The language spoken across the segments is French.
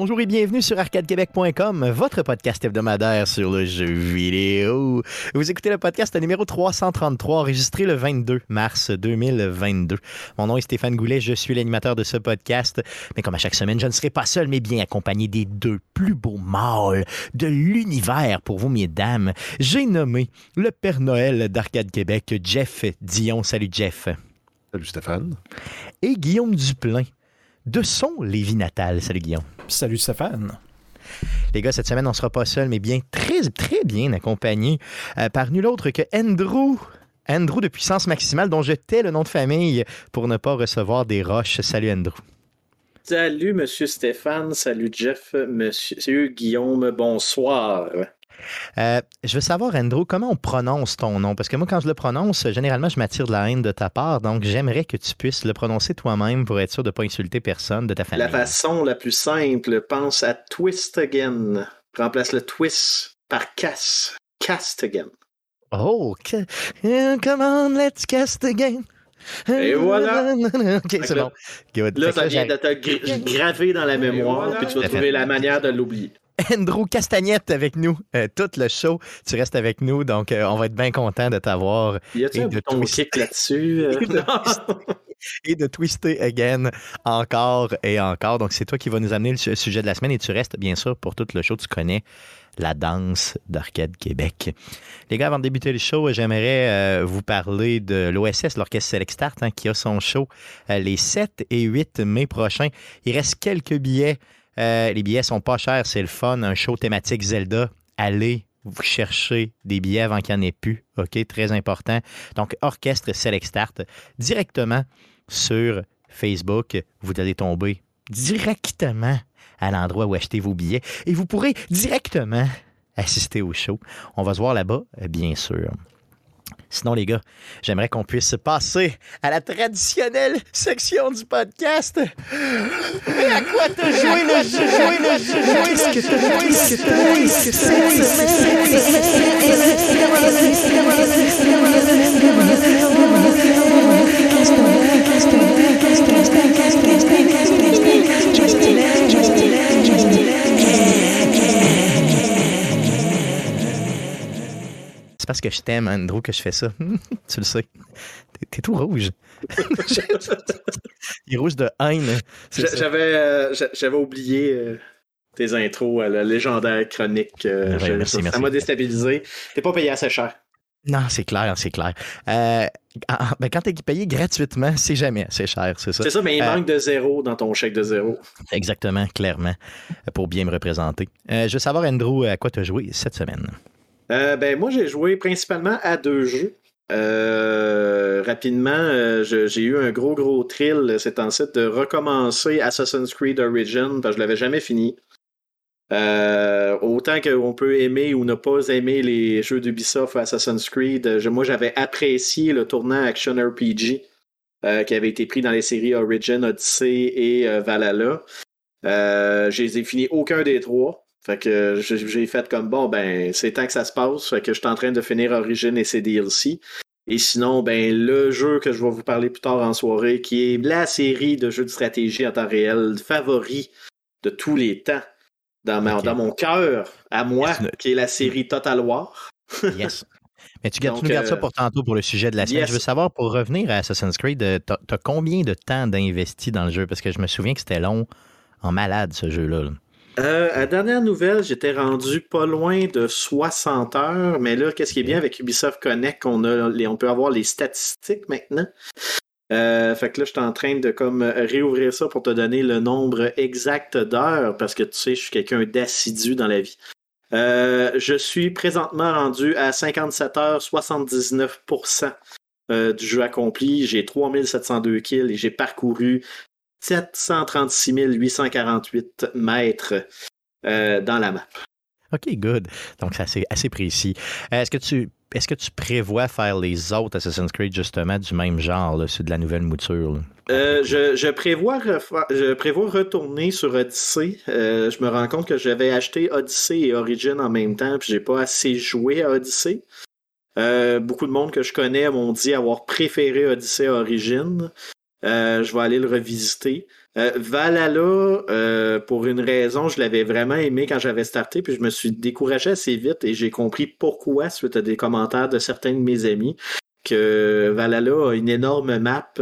Bonjour et bienvenue sur arcadequebec.com, votre podcast hebdomadaire sur le jeu vidéo. Vous écoutez le podcast numéro 333, enregistré le 22 mars 2022. Mon nom est Stéphane Goulet, je suis l'animateur de ce podcast. Mais comme à chaque semaine, je ne serai pas seul, mais bien accompagné des deux plus beaux mâles de l'univers pour vous, mesdames. J'ai nommé le Père Noël d'Arcade Québec, Jeff Dion. Salut Jeff. Salut Stéphane. Et Guillaume Duplain de son Lévis natal. Salut Guillaume. Salut Stéphane. Les gars, cette semaine, on ne sera pas seul, mais bien très, très bien accompagné euh, par nul autre que Andrew. Andrew de puissance maximale, dont je tais le nom de famille pour ne pas recevoir des roches. Salut Andrew. Salut Monsieur Stéphane, salut Jeff, Monsieur Guillaume, bonsoir. Euh, je veux savoir, Andrew, comment on prononce ton nom? Parce que moi, quand je le prononce, généralement, je m'attire de la haine de ta part. Donc, j'aimerais que tu puisses le prononcer toi-même pour être sûr de ne pas insulter personne de ta famille. La façon la plus simple, pense à twist again. Remplace le twist par cast. Cast again. Oh, come on, let's cast again. Et voilà. OK, c'est bon. Là, ça vient de te graver dans la mémoire, puis tu vas trouver la manière de l'oublier. Andrew Castagnette avec nous euh, tout le show. Tu restes avec nous, donc euh, on va être bien content de t'avoir. Y a-t-il un bouton kick là-dessus? Euh? et, de twister again encore et encore. Donc c'est toi qui vas nous amener le sujet de la semaine et tu restes bien sûr pour tout le show. Tu connais la danse d'Arcade Québec. Les gars, avant de débuter le show, j'aimerais vous parler de l'OSS, l'Orchestre Select Start, hein, qui a son show les 7 et 8 mai prochains. Il reste quelques billets. Euh, les billets sont pas chers, c'est le fun. Un show thématique Zelda. Allez vous chercher des billets avant qu'il n'y en ait plus. OK, très important. Donc, Orchestre Select Start, directement sur Facebook. Vous allez tomber directement à l'endroit où acheter vos billets et vous pourrez directement assister au show. On va se voir là-bas, bien sûr. Sinon, les gars, j'aimerais qu'on puisse passer à la traditionnelle section du podcast. Et à quoi te jouer le jeu, jouer le jeu, jouer le jeu, parce que je t'aime, Andrew, que je fais ça. tu le sais. T'es, tout rouge. Il est rouge de haine. J'avais, euh, j'avais oublié euh, tes intros à la légendaire chronique. Euh, ah ça m'a déstabilisé. T'es pas payé assez cher. Non, c'est clair, c'est clair. ben, quand t'es payé gratuitement, c'est jamais assez cher, c'est ça. C'est ça, mais il manque de zéro dans ton chèque de zéro. Exactement, clairement, pour bien me représenter. je veux savoir, Andrew, à quoi tu as joué cette semaine? Euh, ben, moi, j'ai joué principalement à deux jeux. Euh, rapidement, euh, j'ai eu un gros, gros thrill c'est en site de recommencer Assassin's Creed Origin parce que je l'avais jamais fini. autant qu'on peut aimer ou ne pas aimer les jeux d'Ubisoft Assassin's Creed, moi j'avais apprécié le tournant Action RPG qui avait été pris dans les séries Origin, Odyssey et Valhalla. je les ai finis aucun des trois. Fait que j'ai fait comme bon, ben, c'est temps que ça se passe. Fait que je suis en train de finir Origin et ses DLC. Et sinon, ben, le jeu que je vais vous parler plus tard en soirée, qui est la série de jeux de stratégie en temps réel favori de tous les temps dans, dans mon cœur, à moi, qui est la série Total War. yes. Mais tu, gardes, nous gardes ça euh, pour tantôt pour le sujet de la semaine. Je veux savoir, pour revenir à Assassin's Creed, euh, t'as as combien de temps d'investi dans le jeu? Parce que je me souviens que c'était long en malade, ce jeu-là. là euh, à dernière nouvelle, j'étais rendu pas loin de 60 heures, mais là, qu'est-ce qui est bien avec Ubisoft Connect, on, a on peut avoir les statistiques maintenant? Euh, fait que là, je suis en train de comme réouvrir ça pour te donner le nombre exact d'heures, parce que tu sais, je suis quelqu'un d'assidu dans la vie. Euh, je suis présentement rendu à 57 heures 79% du jeu accompli. J'ai 3702 kills et j'ai parcouru 736 848 mètres euh, dans la map. OK, good. Donc, c'est assez, précis. Euh, est-ce que tu est-ce que tu prévois faire les autres Assassin's Creed justement du même genre, c'est de la nouvelle mouture? Euh, je, prévois je prévois retourner sur Odyssey. je me rends compte que j'avais acheté Odyssey et Origin en même temps, puis j'ai pas assez joué à Odyssey. beaucoup de monde que je connais m'ont dit avoir préféré Odyssey à Origin. Je vais aller le revisiter. Valhalla, pour une raison, je l'avais vraiment aimé quand j'avais starté, puis je me suis découragé assez vite et j'ai compris pourquoi suite à des commentaires de certains de mes amis que Valhalla a une énorme map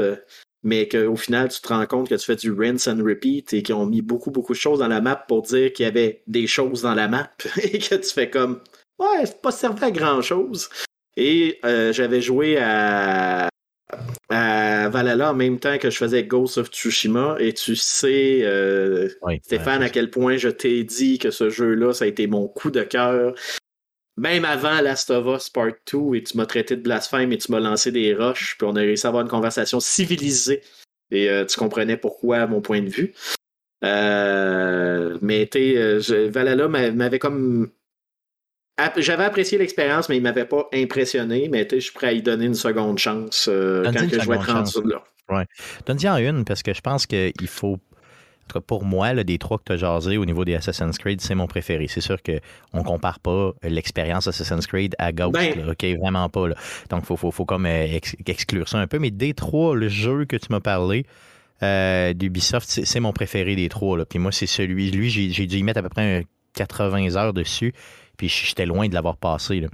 mais qu'au final, tu te rends compte que tu fais du rinse and repeat et qu'ils ont mis beaucoup, beaucoup de choses dans la map pour dire qu'il y avait des choses dans la map et que tu fais comme Ouais, c'est pas servi à grand chose. Et euh, j'avais joué à, à Valhalla en même temps que je faisais Ghost of Tsushima et tu sais, euh, Stéphane, à quel point je t'ai dit que ce jeu-là, ça a été mon coup de cœur même avant Last of Us Part 2, et tu m'as traité de blasphème et tu m'as lancé des roches, puis on a réussi à avoir une conversation civilisée. Et euh, tu comprenais pourquoi, à mon point de vue. Euh, mais tu euh, Valhalla m'avait comme. J'avais apprécié l'expérience, mais il m'avait pas impressionné. Mais je suis prêt à y donner une seconde chance quand que je vais être rendu là. Ouais. Donne-y en une, parce que je pense qu'il faut pour moi, des trois que tu as jasé au niveau des Assassin's Creed, c'est mon préféré. C'est sûr qu'on ne compare pas l'expérience Assassin's Creed à Ghost. Ben OK, vraiment pas. Donc, il faut, faut, comme euh, exclure ça un peu. Mais des trois, le jeu que tu m'as parlé, euh, d'Ubisoft, c'est mon préféré des trois. Puis moi, c'est celui. Lui, j'ai dû y mettre à peu près 80 heures dessus. Puis j'étais loin de l'avoir passé.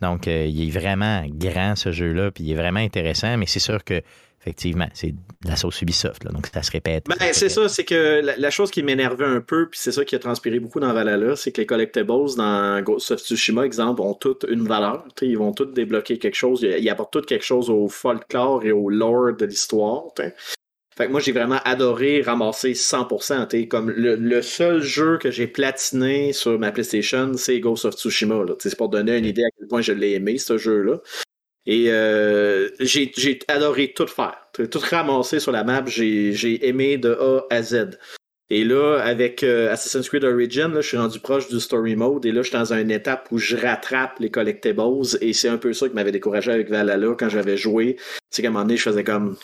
Donc, euh, il est vraiment grand, ce jeu-là. Puis il est vraiment intéressant. Mais c'est sûr que effectivement, c'est la sauce Ubisoft, donc ça se répète. Ben, c'est ça, c'est que la, chose qui m'énervait un peu, puis c'est ça qui a transpiré beaucoup dans Valhalla, c'est que les collectibles dans Ghost of Tsushima, exemple, ont toutes une valeur. Ils vont toutes débloquer quelque chose. Ils apportent toutes quelque chose au folklore et au lore de l'histoire. Fait que moi, j'ai vraiment adoré ramasser 100%. Comme le, seul jeu que j'ai platiné sur ma PlayStation, c'est Ghost of Tsushima. C'est pour donner une idée à quel point je l'ai aimé, ce jeu-là. Et euh, j'ai adoré tout faire. Tout ramasser sur la map, j'ai aimé de A à Z. Et là, avec euh, Assassin's Creed Origin, là, je suis rendu proche du story mode et là, je suis dans une étape où je rattrape les collectibles et c'est un peu ça qui m'avait découragé avec Valhalla quand j'avais joué. C'est qu'à un moment donné, je faisais comme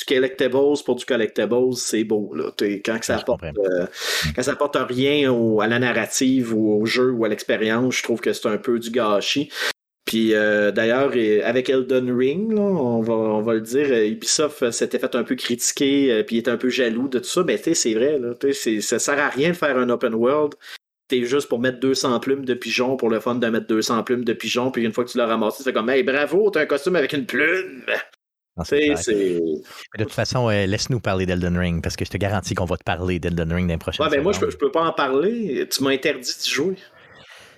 du collectibles pour du collectibles, c'est beau. Là. Quand, ça apporte, euh, quand ça apporte rien à la narrative ou au jeu ou à l'expérience, je trouve que c'est un peu du gâchis. Puis euh, d'ailleurs, avec Elden Ring, on, va, on va le dire, euh, Ubisoft s'était fait un peu critiquer, puis il était un peu jaloux de tout ça. Mais c'est vrai, là, ça sert à rien de faire un open world. T'es juste pour mettre 200 plumes de pigeon pour le fun de mettre 200 plumes de pigeon, puis une fois que tu l'as ramassé, tu fais comme Hey, bravo, t'as un costume avec une plume! De toute façon, laisse-nous parler d'Elden Ring, parce que je te garantis qu'on va te parler d'Elden Ring dans les prochaines ouais, ben Moi, je peux, je peux pas en parler. Tu m'as interdit d'y jouer.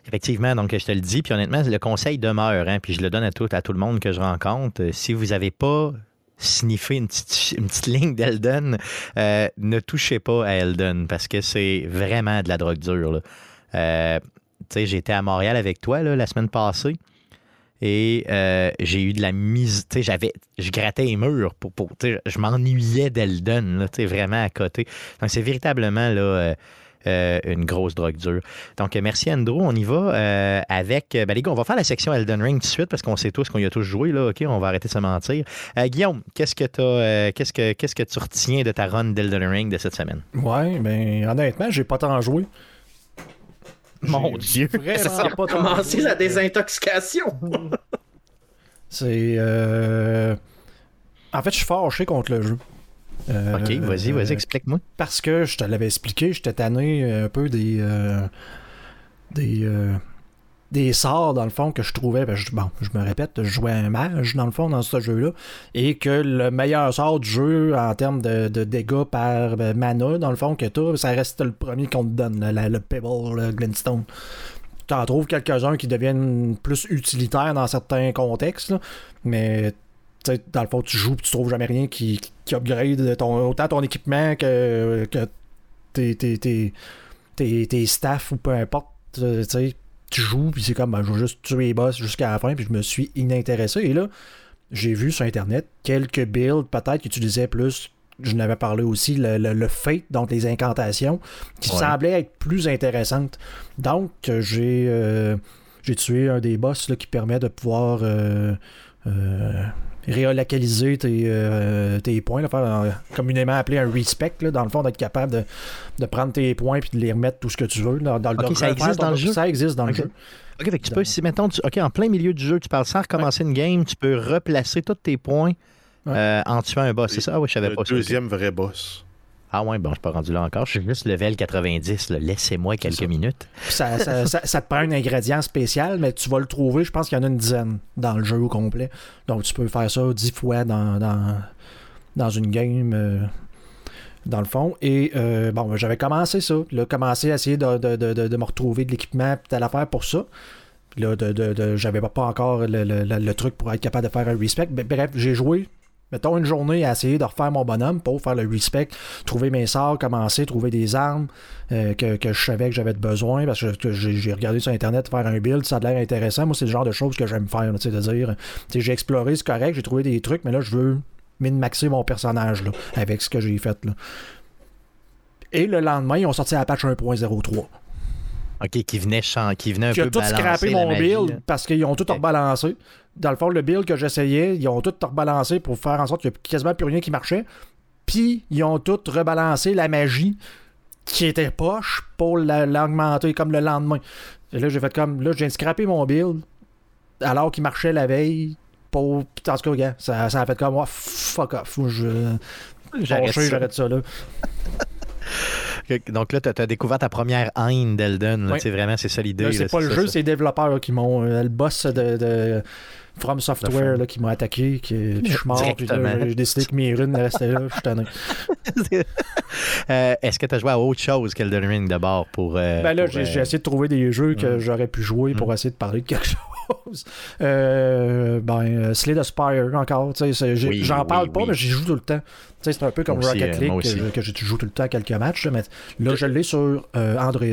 Effectivement, donc je te le dis, puis honnêtement, le conseil demeure, hein, puis je le donne à tout, à tout le monde que je rencontre. Si vous n'avez pas sniffé une petite, ligne d'Elden, euh, ne touchez pas à Elden parce que c'est vraiment de la drogue dure. Euh, j'étais à Montréal avec toi la semaine passée et euh, j'ai eu de la mise. J'avais, je grattais les murs pour. pour je m'ennuyais d'Elden, vraiment à côté. Donc, c'est véritablement là, euh, une grosse drogue dure. Donc, merci Andrew. On y va euh, avec. Ben, les gars, on va faire la section Elden Ring tout de suite parce qu'on sait tous qu'on y a tous joué. Là, OK, on va arrêter de se mentir. Euh, Guillaume, qu'est-ce que, as, qu'est-ce, que, qu'est-ce que tu retiens de ta run d'Elden Ring de cette semaine? Ouais, ben honnêtement, j'ai pas tant joué. Mon Dieu! Ça a pas commencé la désintoxication! C'est. En fait, je suis fâché contre le jeu. Euh, ok, vas-y, vas-y, explique-moi. Parce que je te l'avais expliqué, j'étais tanné un peu des. Euh, des. Des sorts, dans le fond, que je trouvais, ben, je, bon, je me répète, je jouais un mage, dans le fond, dans ce jeu-là, et que le meilleur sort du jeu en termes de, dégâts par mana, dans le fond, que tu ça reste le premier qu'on te donne, le Pebble, le Glintstone. Tu en trouves quelques-uns qui deviennent plus utilitaires dans certains contextes, mais dans le fond, tu joues et tu trouves jamais rien qui, qui upgrade ton, autant ton équipement que, que tes, tes, tes, staff ou peu importe. Euh, tu joues, puis c'est comme, ben, je vais juste tuer les boss jusqu'à la fin, puis je me suis inintéressé. Et là, j'ai vu sur Internet quelques builds, peut-être, qui utilisaient plus, je n'avais parlé aussi, le, le, fate, donc les incantations, qui semblaient être plus intéressantes. Donc, j'ai euh, j'ai tué un des boss là, qui permet de pouvoir. Euh, réolocaliser tes, euh, tes points, faire communément appelé un respect, dans le fond, d'être capable de, prendre tes points et de les remettre tout ce que tu veux. Dans, le ça existe dans le jeu? Ça existe dans le jeu. OK, tu peux, si mettons, OK, en plein milieu du jeu, tu parles sans recommencer une game, tu peux replacer tous tes points euh, en tuant un boss. C'est ça? Ah oui, je savais Le pas ça. deuxième vrai boss. Ah ouais, bon, je suis pas rendu là encore. Je suis juste level 90. là. Laissez-moi quelques ça. minutes. Ça, ça, te prend un ingrédient spécial, mais tu vas le trouver, je pense qu'il y en a une dizaine dans le jeu au complet. Donc tu peux faire ça dix fois dans, dans, dans une game, euh, dans le fond. Et euh, bon, j'avais commencé ça. Là, commencé à essayer de, de, de, de- de me retrouver de l'équipement, puis telle affaire pour ça. Là, de, j'avais pas- pas encore le, le- le- le truc pour être capable de faire un respect. Ben, Bref, j'ai joué mettons une journée à essayer de refaire mon bonhomme pour faire le respect, trouver mes sorts, commencer, trouver des armes euh, que, que je savais que j'avais besoin parce que, j'ai regardé sur internet faire un build, ça a l'air intéressant. Moi, c'est le genre de choses que j'aime faire, tu sais, j'ai exploré, c'est correct, j'ai trouvé des trucs, mais là, je veux min-maxer mon personnage là, avec ce que j'ai fait. Là. Et le lendemain, ils ont sorti la patch 1.03 OK, qui venait, chan- qui venait un qui a peu tout scrappé mon magie, build là. parce qu'ils ont tout rebalancé. Dans le fond, le build que j'essayais, ils ont tout rebalancé pour faire en sorte qu'il n'y a quasiment plus rien qui marchait. Puis, ils ont tout rebalancé la magie qui était poche pour la- l'augmenter comme le lendemain. Et là, j'ai fait comme. Là, j'ai scrappé mon build alors qu'il marchait la veille. Pour... En tout cas, regarde, ça, ça a fait comme. Oh, fuck off. Je. J'arrête Fâché, ça. j'arrête ça là. Donc là, tu as, découvert ta première haine d'Elden. sais, vraiment, c'est ça l'idée. C'est pas le ça, jeu, c'est les développeurs qui m'ont. euh, le boss de, de From Software là, qui m'a attaqué. Qui, puis je suis mort. Puis j'ai décidé que mes runes restaient là. Je suis tanné. Euh, Est-ce que tu as joué à autre chose qu'Elden Ring d'abord pour. euh, Ben là, j'ai euh, essayé de trouver des jeux que Mm. j'aurais pu jouer pour essayer de parler de quelque chose. Euh, ben, euh, Slay the Spire encore. Oui, J'en parle oui, pas, oui. mais j'y joue tout le temps. Tu sais, C'est un peu comme aussi, Rocket euh, League que, je- joue tout le temps à quelques matchs. là, mais là, je l'ai sur euh, Android.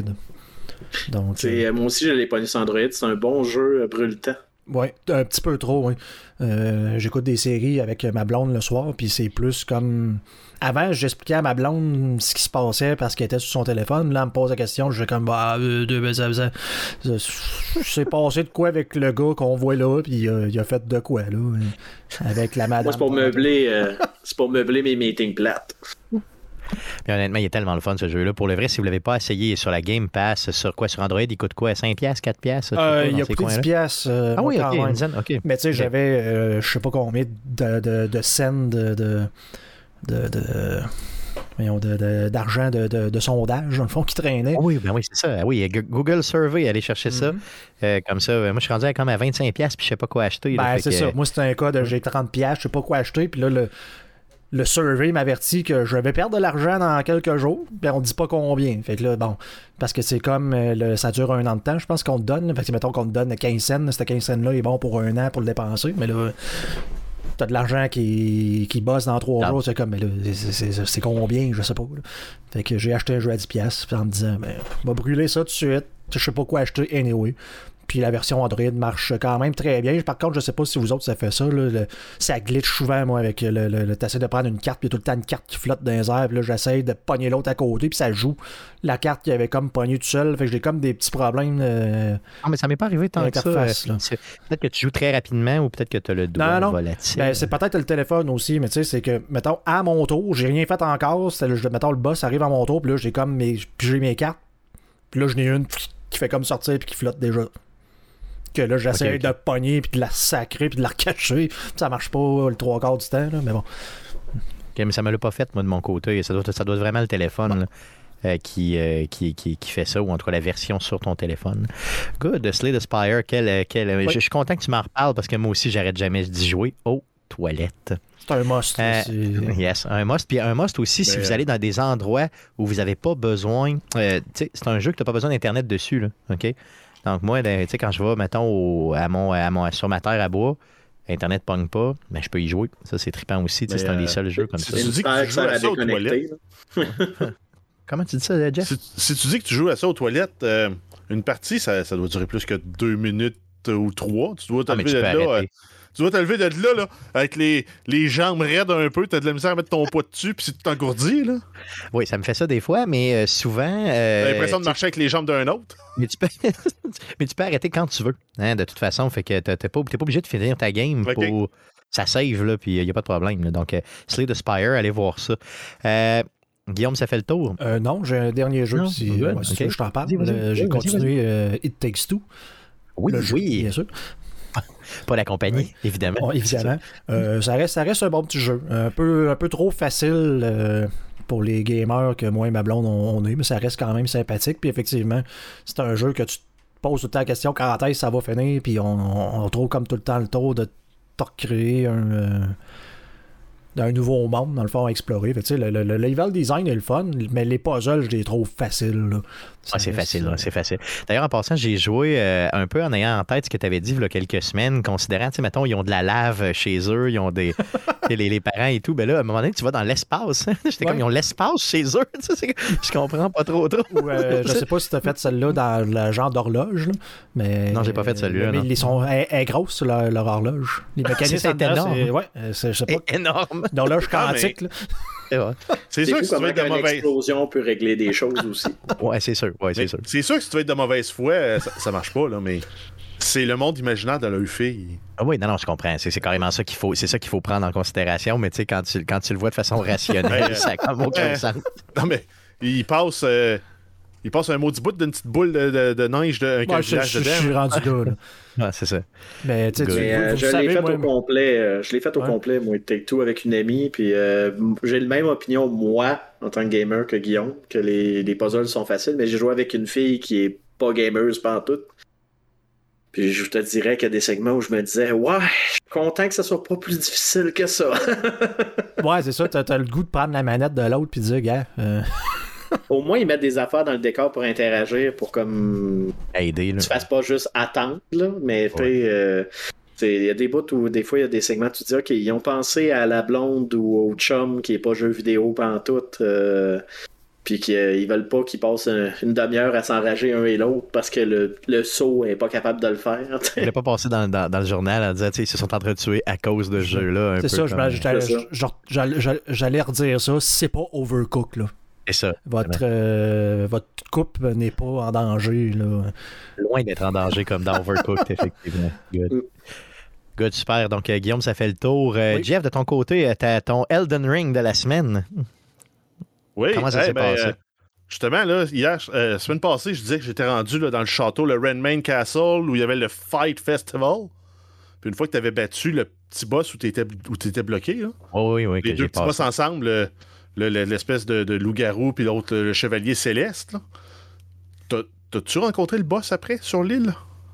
Donc, C'est, euh, moi aussi, je l'ai pas sur Android. C'est un bon jeu euh, brûle-temps. Ouais, un petit peu trop, oui. Euh, J'écoute des séries avec ma blonde le soir, puis c'est plus comme. Avant, j'expliquais à ma blonde ce qui se passait parce qu'elle était sur son téléphone. Là, elle me pose la question, je fais comme, bah, euh, deux, ben, ça, ça, ça- c'est passé de quoi avec le gars qu'on voit là, puis euh, il a fait de quoi, là, euh, avec la madame. Moi, c'est pour meubler, euh, c'est pour meubler mes meetings plates. Puis honnêtement, il est tellement le fun ce jeu-là. Pour le vrai, si vous ne l'avez pas essayé sur la Game Pass, sur quoi? Sur Android, il coûte quoi? 5$, 4$? Euh, il a coûté 10 piastres. euh, Ah oui, moi, ok, quand même. une dizaine, ok. Mais tu sais, j'avais, euh, je sais pas combien de, de, de scènes de. de, de, de- d'argent de, de, de sondage, dans le fond, qui traînait. Ah oui, ben oui, c'est ça. Ah Oui, Google Survey, allez chercher ça. Mhm. Euh, comme ça, euh, moi, je suis rendu à comme à 25$, puis je sais pas quoi acheter. Ben, c'est que- ça. Moi, c'était un cas de j'ai 30 pièces, je sais pas quoi acheter, puis là, le, le survey m'avertit que je vais perdre de l'argent dans quelques jours, puis on dit pas combien. Fait que là, bon, parce que c'est comme, euh, le- ça dure un an de temps, je pense qu'on te donne. Fait que mettons qu'on te donne 15 cents, ce 15 cents-là est bon pour un an pour le dépenser, mais là, t'as de l'argent qui, qui bosse dans trois Non. jours, c'est comme, mais là, c'est- combien, je sais pas. là. Fait que j'ai acheté un jeu à 10 pièces, en me disant, ben, on va brûler ça tout de suite, je sais pas quoi acheter anyway. Puis la version Android marche quand même très bien. Par contre, je sais pas si vous autres ça fait ça. là, le- ça glitch souvent, moi, avec le. le, le- T'essaies de prendre une carte, puis tout le temps une carte qui flotte dans les airs. Puis là, j'essaie de pogner l'autre à côté, puis ça joue. La carte qui avait comme pogné tout seul. Fait que j'ai comme des petits problèmes. euh, Ah, mais ça m'est pas arrivé tant que ça. Peut-être que tu joues très rapidement ou peut-être que tu as le doigt Non, non. volatile. Ben, c'est peut-être le téléphone aussi, mais tu sais, c'est que, mettons, à mon tour, j'ai rien fait encore. Le- mettons, le boss arrive à mon tour, puis là, j'ai comme mes, puis j'ai mes cartes. Puis là, j'en ai une qui fait comme sortir, puis qui flotte déjà. Que là, j'essaie Ok, ok. de pogner, puis de la sacrer, puis de la recacher. Ça marche pas le trois quarts du temps, là, mais bon. Ok, mais ça me l'a pas fait, moi, de mon côté. Ça doit, ça doit être vraiment le téléphone là, euh, qui, euh, qui, qui, qui fait ça, ou en tout cas la version sur ton téléphone. Good, Slay the Spire, quel, euh, quel, je, je suis content que tu m'en reparles parce que moi aussi, j'arrête jamais d'y jouer aux toilettes. C'est un must. Euh, Yes, un must. Puis un must aussi, si Ben, vous allez dans des endroits où vous n'avez pas besoin. c'est un jeu que tu n'as pas besoin d'Internet dessus. Là, OK? Donc, moi, ben, tu sais, quand je vais, mettons, au- à mon, à mon, sur ma terre à bois, Internet pogne pas, mais je peux y jouer. Ça, c'est trippant aussi. tu sais, Mais, C'est un des euh, seuls jeux comme tu- ça. tu- dis que tu joues à ça aux là. Comment tu dis ça, Jeff? Si, si tu dis que tu joues à ça aux toilettes, euh, une partie, ça, ça doit durer plus que deux minutes ou trois. Tu dois te Ah, de là. Euh, tu dois te lever de là, là avec les, les jambes raides un peu. T'as de la misère à mettre ton poids dessus, puis si tu t'engourdis, là. Oui, ça me fait ça des fois, mais euh, souvent. euh, T'as l'impression de marcher avec les jambes d'un autre? mais, tu peux... mais tu peux arrêter quand tu veux. hein, de toute façon, fait que t'es pas, t'es pas obligé de finir ta game pour. Ça save, là, puis il n'y a pas de problème. là. Donc, euh, Slay the Spire, allez voir ça. Euh, Guillaume, ça fait le tour? Euh, non, j'ai un dernier jeu. Non, si, tu veux, je t'en parle. Euh, j'ai continué euh, It Takes Two. Oui, le jeu, oui. bien sûr. Pas la compagnie, évidemment. Bon, évidemment. Euh, ça, reste, ça reste un bon petit jeu. Un peu, un peu trop facile euh, pour les gamers que moi et ma blonde on, on est, mais ça reste quand même sympathique. Puis effectivement, c'est un jeu que tu te poses tout le temps la question quand est-ce que ça va finir, puis on, on, on trouve comme tout le temps le tour de te recréer un. euh, d'un nouveau monde, dans le fond, à explorer. Fait le, le- le level design est le fun, mais les puzzles, je les trouve faciles. Ah, c'est facile, c'est facile. D'ailleurs, en passant, j'ai joué euh, un peu en ayant en tête ce que tu avais dit il y a quelques semaines, considérant, tu sais, mettons, ils ont de la lave chez eux, ils ont des. les, les parents et tout. Ben là, à un moment donné, tu vas dans l'espace. hein. J'étais comme, ils ont l'espace chez eux. Je comprends pas trop, trop. Ou, euh, je sais pas si tu as fait celle-là dans le genre d'horloge, mais. Non, j'ai pas fait celui-là, Mais ils sont elle, elle est grosse, leur, leur horloge. Les mécanismes, c'est énorme. Ouais, je sais pas. C'est énorme. Ah, mais- quantique, là. C'est vrai. C'est C'est sûr que si tu veux être de mauvaise. explosion peut régler des choses aussi. Ouais, c'est sûr. Ouais, c'est sûr. C'est sûr que si tu veux être de mauvaise foi, euh, ça, ça marche pas, là, mais c'est le monde imaginaire de leur fille. Ah oui, non, non, je comprends. C'est carrément ça qu'il faut, c'est ça qu'il faut prendre en considération. Mais tu sais, quand tu, quand tu le vois de façon rationnelle, ça a comme aucun sens. Non, mais il passe, euh, il passe un maudit bout d'une petite boule de, de, de neige d'un Ouais, je, village je- suis rendu là. là. Ouais, c'est ça. Mais tu sais. Mais, euh, vous je l'ai fait moi, au complet. euh, je l'ai fait au Ouais. complet, moi, Take Two avec une amie. Puis euh, j'ai la même opinion, moi, en tant que gamer, que Guillaume, que les, les puzzles sont faciles. Mais j'ai joué avec une fille qui est pas gameuse pas en tout. Puis je te dirais qu'il y a des segments où je me disais, ouais, je suis content que ça soit pas plus difficile que ça. Ouais, c'est ça, t'as as le goût de prendre la manette de l'autre puis de dire, gars, euh, Au moins, ils mettent des affaires dans le décor pour interagir, pour comme Aider, là. tu fasses pas juste attendre, là, mais tu sais, euh, il y a des bouts où des fois il y a des segments où tu te dis ok, ils ont pensé à la blonde ou au chum qui est pas jeu vidéo pantoute, euh, puis qu'ils veulent pas qu'ils passent un- une demi-heure à s'enrager un et l'autre parce que le, le saut est pas capable de le faire. tu sais. Je voulais pas passer dans, dans, dans le journal en disant, tu sais, ils se sont en train de tuer à cause de ce jeu-là. c'est ça, j'allais redire ça, c'est pas overcook, là. C'est ça. Votre, euh, votre coupe n'est pas en danger, là. Loin d'être en danger comme dans Overcooked, effectivement. Good. Mm. Good, super. Donc, euh, Guillaume, ça fait le tour. Euh, Oui. Jeff, de ton côté, euh, t'as ton Elden Ring de la semaine. Oui, Comment ça s'est ben, passé? euh, justement, là, hier, euh, semaine passée, je disais que j'étais rendu là, dans le château, le Renmain Castle, où il y avait le Fight Festival. Puis une fois que tu avais battu le petit boss où tu étais, où t'étais bloqué, là, Oh, oui, oui, les que deux petits boss ensemble, le- le- le- l'espèce de, de loup-garou, puis l'autre, le chevalier céleste, T'as-tu rencontré le boss après sur l'île?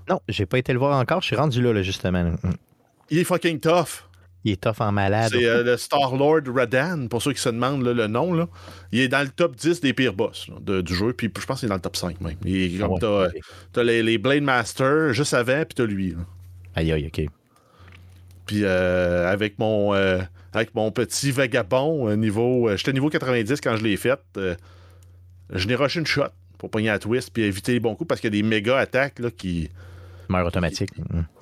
Non, j'ai pas été le voir encore. Je suis rendu là, là, justement. Mm. Il est fucking tough. Il est tough en malade. C'est euh, le Star-Lord Radan, pour ceux qui se demandent là, le nom. Là. Il est dans le top 10 des pires boss là, de- du jeu, puis je pense qu'il est dans le top 5 même. Il Ouais, t'as, les, les Blade Master juste avant, puis t'as lui. Aïe, aïe, OK. Puis euh, avec mon euh, avec mon petit vagabond euh, niveau. euh, J'étais niveau 90 quand je l'ai fait. euh, je n'ai rushé une shot pour pogner la twist puis éviter les bons coups parce qu'il y a des méga attaques là, qui. Meurt automatique.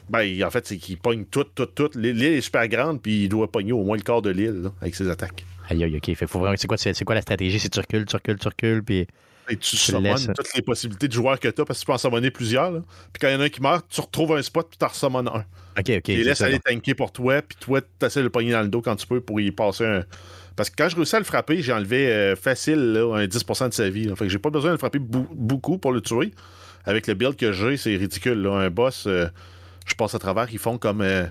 Ben, en fait, c'est qu'il pogne tout, tout, tout. L'île est super grande, puis il doit pogner au moins le quart de l'île avec ses attaques. Aïe, aïe, OK. Fait, faut vraiment... C'est quoi, c'est quoi la stratégie? C'est tu recules, tu recules, tu recules, puis... Et tu summones laisses. toutes les possibilités de joueurs que tu as parce que tu peux en summoner plusieurs. là. Puis quand il y en a un qui meurt, tu retrouves un spot puis tu en resummones un. OK, OK. Et laisse aller tanker pour toi, puis toi, tu essaies de le pogner dans le dos quand tu peux pour y passer un. Parce que quand je réussis à le frapper, j'ai enlevé euh, facile là, un 10% de sa vie. là. Fait que j'ai pas besoin de le frapper beaucoup pour le tuer. Avec le build que j'ai, c'est ridicule. là. Un boss, euh, je passe à travers, ils font comme, euh,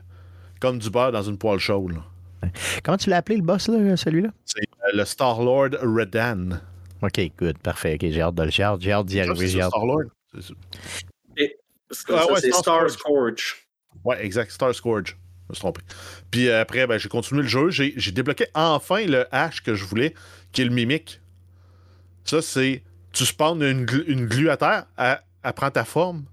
comme du beurre dans une poêle chaude. Comment tu l'as appelé, le boss, là, celui-là? C'est le Star-Lord Redan. OK, good. Parfait. OK, j'ai hâte de le j'ai hâte, j'ai hâte d'y arriver. J'ai c'est hâte. C'est Ah ouais, c'est Star Scourge. Scourge. Ouais, exact. Star Scourge. Je me suis trompé. Puis euh, après, ben, j'ai continué le jeu. J'ai j'ai débloqué enfin le H que je voulais, qui est le mimique. Ça, c'est. Tu spawns une, glu- une glue à terre, elle, elle prend ta forme,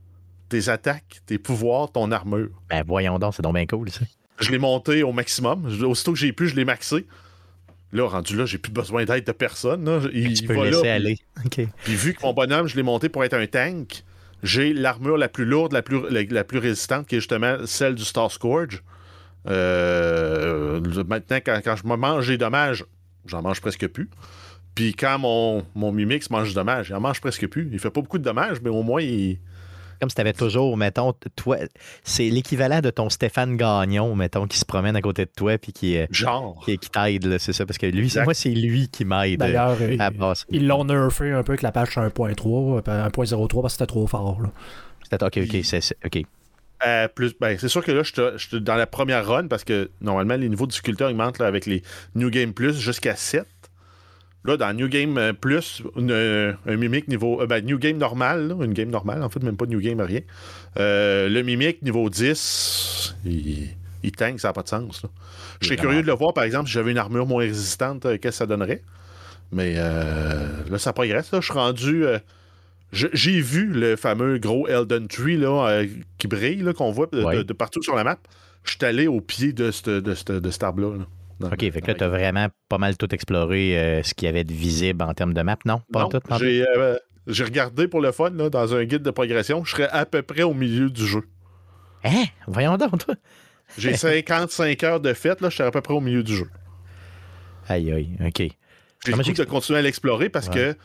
tes attaques, tes pouvoirs, ton armure. Ben, voyons donc, c'est donc bien cool, ça. Je l'ai monté au maximum. Aussitôt que j'ai pu, je l'ai maxé. Là, rendu là, j'ai plus besoin d'aide de personne. là. Il, Tu il peux va le là, laisser aller. Puis vu que mon bonhomme, je l'ai monté pour être un tank, j'ai l'armure la plus lourde, la plus, la, la plus résistante, qui est justement celle du Star Scourge. Euh, maintenant, quand, quand je me mange des dommages, j'en mange presque plus. Puis quand mon, mon Mimix mange du dommage, il en mange presque plus. Il fait pas beaucoup de dommages, mais au moins, il... Comme si tu avais toujours, mettons, toi, c'est l'équivalent de ton Stéphane Gagnon, mettons, qui se promène à côté de toi puis qui, euh, genre. qui, qui t'aide, là, c'est ça. Parce que lui, moi, c'est lui qui m'aide euh, D'ailleurs, euh, à passer. ils l'ont nerfé un peu avec la patch 1.3, euh, 1.03 parce que c'était trop fort. Là. C'est- OK, OK, c'est, c'est- OK. à plus. Ben, c'est sûr que là, je suis dans la première run parce que normalement, les niveaux de difficulté augmentent là, avec les New Game Plus jusqu'à 7. Là, dans New Game euh, Plus, un mimique niveau. Euh, ben, New Game normal, une game normale, en fait, même pas New Game, rien. Euh, le mimique niveau 10, il, il tank, ça n'a pas de sens. Je serais curieux de le voir, par exemple, si j'avais une armure moins résistante, qu'est-ce que ça donnerait? Mais là, ça progresse. Là. Je suis rendu. J'ai vu le fameux gros Elden Tree là, qui brille, qu'on voit de, partout sur la map. Je suis allé au pied de, ce de, de, arbre-là. là OK, fait que là, tu as vraiment pas mal tout exploré euh, ce qu'il y avait de visible en termes de map, non? Pas non, tout, euh, j'ai, regardé pour le fun, là, dans un guide de progression, je serais à peu près au milieu du jeu. Hein? Voyons donc, toi. J'ai 55 heures de fête, là, je serais à peu près au milieu du jeu. Aïe, aïe, OK. J'ai envie de continuer à l'explorer parce que,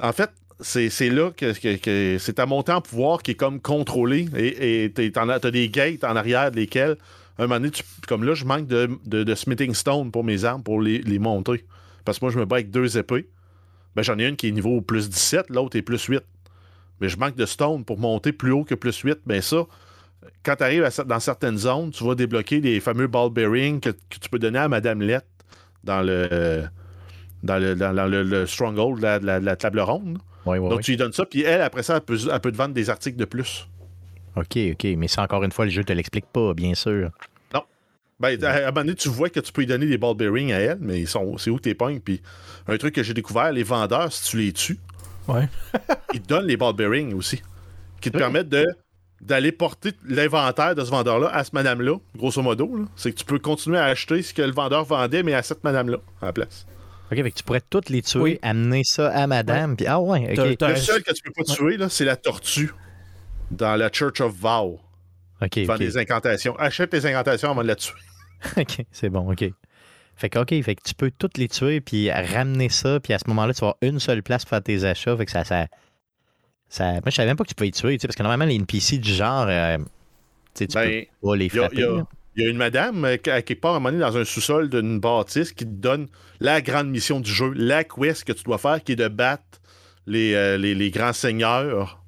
en fait, c'est, là que, c'est ta montée en pouvoir qui est comme contrôlée et tu as des gates en arrière desquels un moment donné, comme là, je manque de, de, smithing stone pour mes armes, pour les, les, monter. Parce que moi, je me bats avec deux épées. Ben, j'en ai une qui est niveau plus 17, l'autre est plus 8. Mais je manque de stone pour monter plus haut que plus 8. Ben ça, quand tu arrives dans certaines zones, tu vas débloquer les fameux ball bearings que, tu peux donner à Madame Lett dans le dans le, dans, le, stronghold de la, table ronde. Donc tu lui donnes ça, puis elle, après ça, elle peut, elle peut te vendre des articles de plus. OK, OK. Mais ça, encore une fois, le jeu ne te l'explique pas, bien sûr. Non. Ben, à un moment donné, tu vois que tu peux lui donner des ball bearings à elle, mais c'est où tes pognes. Puis un truc que j'ai découvert, les vendeurs, si tu les tues, ouais. ils te donnent les ball bearings aussi. Qui te permettent de d'aller porter l'inventaire de ce vendeur-là à ce madame-là, grosso modo. C'est que tu peux continuer à acheter ce que le vendeur vendait, mais à cette madame-là, à la place. OK, fait que tu pourrais toutes les tuer, amener ça à madame, puis ah ouais, OK. Le seul que tu peux pas tuer, c'est la tortue dans la Church of Vow. OK. Faire des incantations. Achète tes incantations avant de la tuer. OK, c'est bon, OK. Fait que, OK, fait que tu peux toutes les tuer, puis ramener ça, puis à ce moment-là, tu vas avoir une seule place pour faire tes achats. Fait que ça. ça, ça... Moi, je savais même pas que tu pouvais les tuer, parce que normalement, les NPC du genre, euh, tu ben, peux pas les frapper. Il y, a une madame euh, qui, est pas à dans un sous-sol d'une bâtisse qui te donne la grande mission du jeu, la quest que tu dois faire, qui est de battre les, euh, les, les grands seigneurs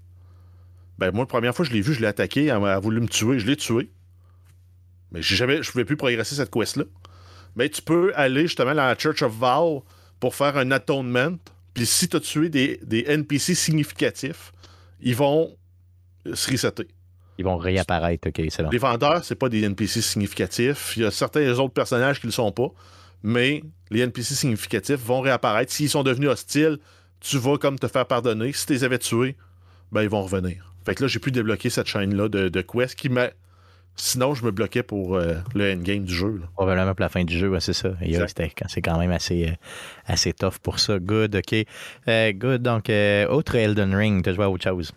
ben, moi, la première fois que je l'ai vu, je l'ai attaqué, elle a voulu me tuer, je l'ai tué. Mais j'ai jamais, je ne pouvais plus progresser cette quest-là. Mais tu peux aller justement dans la Church of Vow pour faire un atonement. Puis si tu as tué des, NPC significatifs, ils vont se resetter. Ils vont réapparaître, ok, c'est bon. Les vendeurs, c'est pas des NPC significatifs. Il y a certains autres personnages qui ne le sont pas. Mais les NPC significatifs vont réapparaître. S'ils sont devenus hostiles, tu vas comme te faire pardonner. Si tu les avais tués, ben ils vont revenir. Fait que là, j'ai pu débloquer cette chaîne-là de, de Quest qui m'a. Sinon, je me bloquais pour euh, le endgame du jeu. Là. Probablement pour la fin du jeu, c'est ça. C'est quand même assez, euh, assez tough pour ça. Good, OK. Euh, good. Donc, autre Elden Ring, tu as joué à autre chose?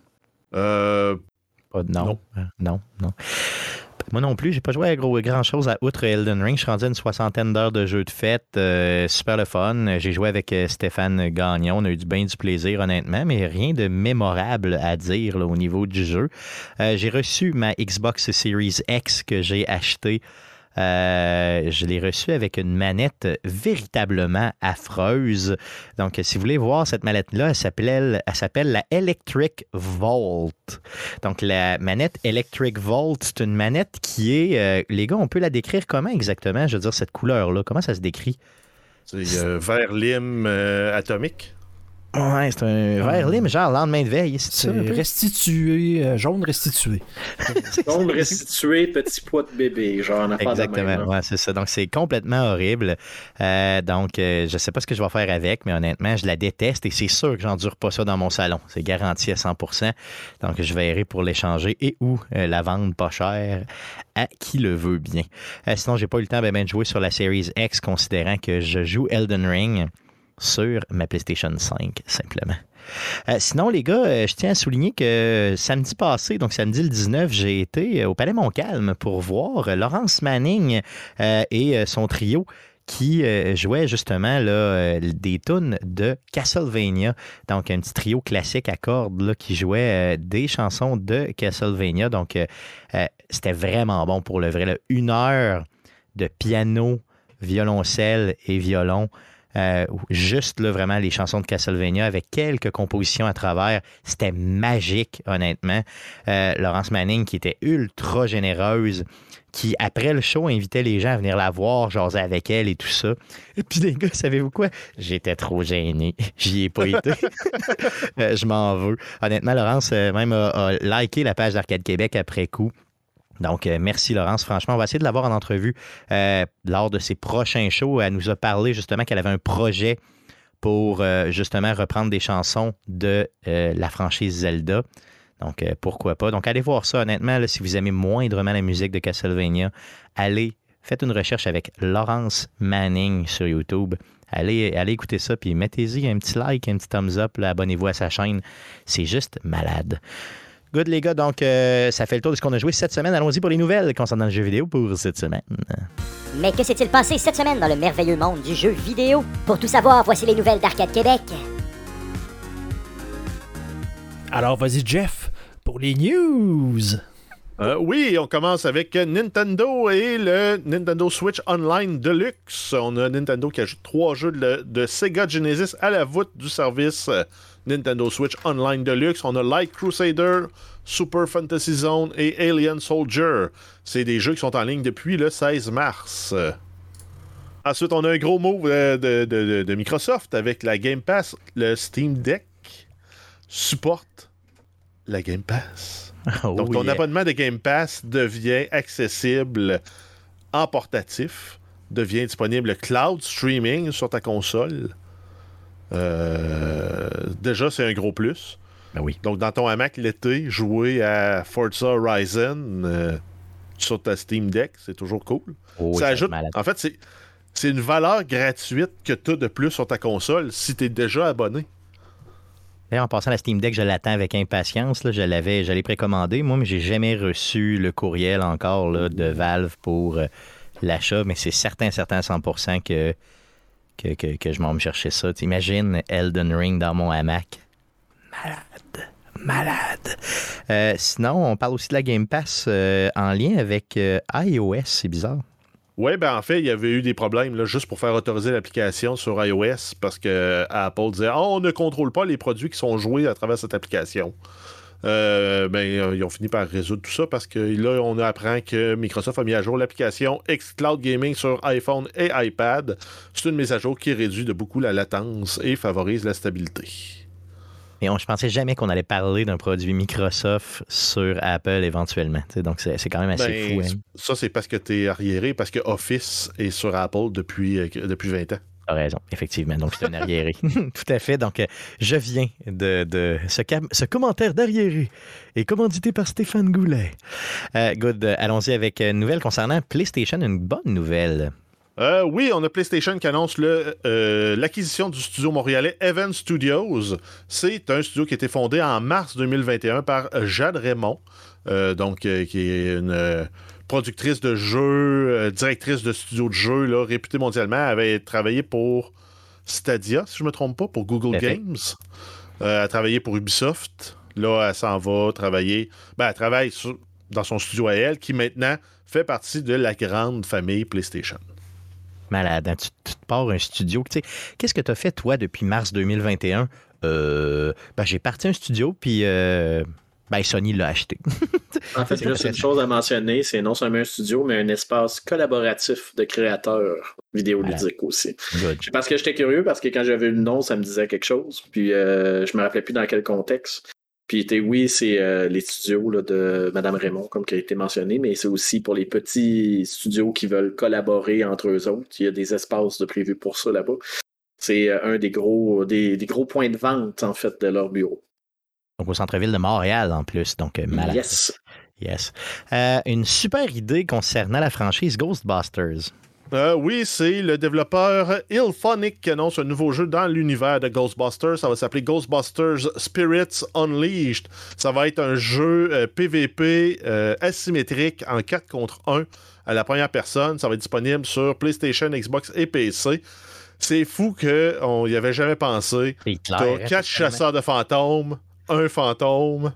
Euh, non. Non, non. Moi non plus, j'ai pas joué à gros, grand chose à outre Elden Ring. Je suis rendu à une soixantaine d'heures de jeu de fête. Euh, super le fun. J'ai joué avec euh, Stéphane Gagnon. On a eu du bien du plaisir, honnêtement, mais rien de mémorable à dire au niveau du jeu. Euh, j'ai reçu ma Xbox Series X que j'ai achetée euh, je l'ai reçu avec une manette véritablement affreuse. Donc, si vous voulez voir cette manette-là, elle s'appelle, elle s'appelle la Electric Vault. Donc, la manette Electric Vault, c'est une manette qui est. Euh, les gars, on peut la décrire comment exactement? Je veux dire, cette couleur-là, comment ça se décrit? C'est euh, vert lime atomique? Ouais, c'est un verre lime, genre lendemain de veille. C'est restitué, euh, jaune restitué. jaune restitué, petit poids de bébé, genre en Exactement, ouais, c'est ça. Donc, c'est complètement horrible. Euh, donc, euh, je sais pas ce que je vais faire avec, mais honnêtement, je la déteste et c'est sûr que j'endure pas ça dans mon salon. C'est garanti à 100% Donc, je verrai pour l'échanger et ou la vendre pas cher à qui le veut bien. sinon, j'ai pas eu le temps ben, ben, de jouer sur la Series X, considérant que je joue Elden Ring sur ma PlayStation 5, simplement. Euh, sinon, les gars, euh, je tiens à souligner que samedi passé, donc samedi le 19, j'ai été au Palais Montcalm pour voir Laurence Manning euh, et son trio qui jouait justement là, des tunes de Castlevania. Donc, un petit trio classique à cordes là, qui jouait des chansons de Castlevania. Donc, c'était vraiment bon pour le vrai. Une heure de piano, violoncelle et violon. Euh, juste là, vraiment les chansons de Castlevania avec quelques compositions à travers. C'était magique, honnêtement. Euh, Laurence Manning qui était ultra généreuse qui, après le show, invitait les gens à venir la voir, jaser avec elle et tout ça. Et puis, les gars, savez-vous quoi? J'étais trop gêné. J'y ai pas été. Euh, je m'en veux. Honnêtement, Laurence, même, a, a liké la page d'Arcade Québec après coup. Donc, euh, merci Laurence. Franchement, on va essayer de l'avoir en entrevue euh, lors de ses prochains shows. Elle nous a parlé justement qu'elle avait un projet pour euh, justement reprendre des chansons de la franchise Zelda. Donc, pourquoi pas? Donc, allez voir ça, honnêtement, si vous aimez moindrement la musique de Castlevania, allez, faites une recherche avec Laurence Manning sur YouTube. Allez, allez écouter ça, puis mettez-y un petit like, un petit thumbs up, abonnez-vous à sa chaîne. C'est juste malade. Good, les gars. Donc, euh, ça fait le tour de ce qu'on a joué cette semaine. Allons-y pour les nouvelles concernant le jeu vidéo pour cette semaine. Mais que s'est-il passé cette semaine dans le merveilleux monde du jeu vidéo? Pour tout savoir, voici les nouvelles d'Arcade Québec. Alors, vas-y, Jeff, pour les news. Euh, oui, on commence avec Nintendo et le Nintendo Switch Online Deluxe. On a Nintendo qui ajoute trois jeux de, de Sega Genesis à la voûte du service euh, Nintendo Switch Online Deluxe. On a Light Crusader, Super Fantasy Zone et Alien Soldier. C'est des jeux qui sont en ligne depuis le 16 mars. Ensuite, on a un gros move euh, de, de- de- de Microsoft avec la Game Pass. Le Steam Deck supporte la Game Pass. Oh, Donc, ton yeah. abonnement de Game Pass devient accessible en portatif, devient disponible cloud streaming sur ta console. Euh, déjà, c'est un gros plus. Ben oui. Donc, dans ton hamac l'été, jouer à Forza Horizon euh, sur ta Steam Deck, c'est toujours cool. Oh, ça ajoute. En fait, c'est. C'est une valeur gratuite que tu as de plus sur ta console si tu es déjà abonné. D'ailleurs, en passant la Steam Deck, je l'attends avec impatience. là. Je l'avais, je l'ai précommandé, moi, mais j'ai jamais reçu le courriel encore là, de Valve pour euh, l'achat. Mais c'est certain, certain à 100% que, que, que, que je m'en me chercher ça. T'imagines Elden Ring dans mon hamac? Malade. Malade. Euh, sinon, on parle aussi de la Game Pass euh, en lien avec euh, iOS. C'est bizarre. Oui, ben en fait, il y avait eu des problèmes là, juste pour faire autoriser l'application sur iOS parce que Apple disait Ah, on ne contrôle pas les produits qui sont joués à travers cette application. Euh, ben, euh, ils ont fini par résoudre tout ça parce que là, on apprend que Microsoft a mis à jour l'application xCloud Gaming sur iPhone et iPad. C'est une mise à jour qui réduit de beaucoup la latence et favorise la stabilité. Et on, je pensais jamais qu'on allait parler d'un produit Microsoft sur Apple éventuellement. Donc, c'est c'est quand même assez Ben, fou. hein. Ça, c'est parce que tu es arriéré, parce que Office est sur Apple depuis, euh, depuis 20 ans. T'as raison, effectivement. Donc, c'est un arriéré. Tout à fait. Donc, euh, je viens de, de ce, cam- ce commentaire d'arriéré est commandité par Stéphane Goulet. Euh, good. Euh, Allons-y avec une nouvelle concernant PlayStation. Une bonne nouvelle. Euh, oui, on a PlayStation qui annonce le, euh, l'acquisition du studio montréalais Evan Studios. C'est un studio qui a été fondé en mars 2021 par Jade Raymond, euh, donc euh, qui est une euh, productrice de jeux, euh, directrice de studio de jeux là, réputée mondialement. Elle avait travaillé pour Stadia, si je ne me trompe pas, pour Google. Games. Euh, elle a travaillé pour Ubisoft. Là, elle s'en va travailler. Ben, elle travaille sur- dans son studio à elle, qui maintenant fait partie de la grande famille PlayStation. Malade. hein? Tu, tu te pars un studio. Qu'est-ce que tu as fait, toi, depuis mars 2021? Euh, ben, j'ai parti un studio, puis euh, ben, Sony l'a acheté. En fait, juste une chose à mentionner, c'est non seulement un studio, mais un espace collaboratif de créateurs vidéoludiques aussi. Good. Parce que j'étais curieux, parce que quand j'avais vu le nom, ça me disait quelque chose. Puis euh, je me rappelais plus dans quel contexte. Puis était, oui, c'est euh, les studios là, de Madame Raymond, comme qui a été mentionné, mais c'est aussi pour les petits studios qui veulent collaborer entre eux autres. Il y a des espaces de prévus pour ça là-bas. C'est euh, un des gros, des, des gros points de vente, en fait, de leur bureau. Donc, au centre-ville de Montréal, en plus. Donc, euh, malade. Yes. Yes. Euh, une super idée concernant la franchise Ghostbusters. Euh, oui, c'est le développeur Ilphonic qui annonce un nouveau jeu dans l'univers de Ghostbusters. Ça va s'appeler Ghostbusters Spirits Unleashed. Ça va être un jeu euh, PVP euh, asymétrique en 4 contre 1 à la première personne. Ça va être disponible sur PlayStation, Xbox et PC. C'est fou qu'on n'y avait jamais pensé. C'est clair. T'as quatre chasseurs de fantômes, un fantôme,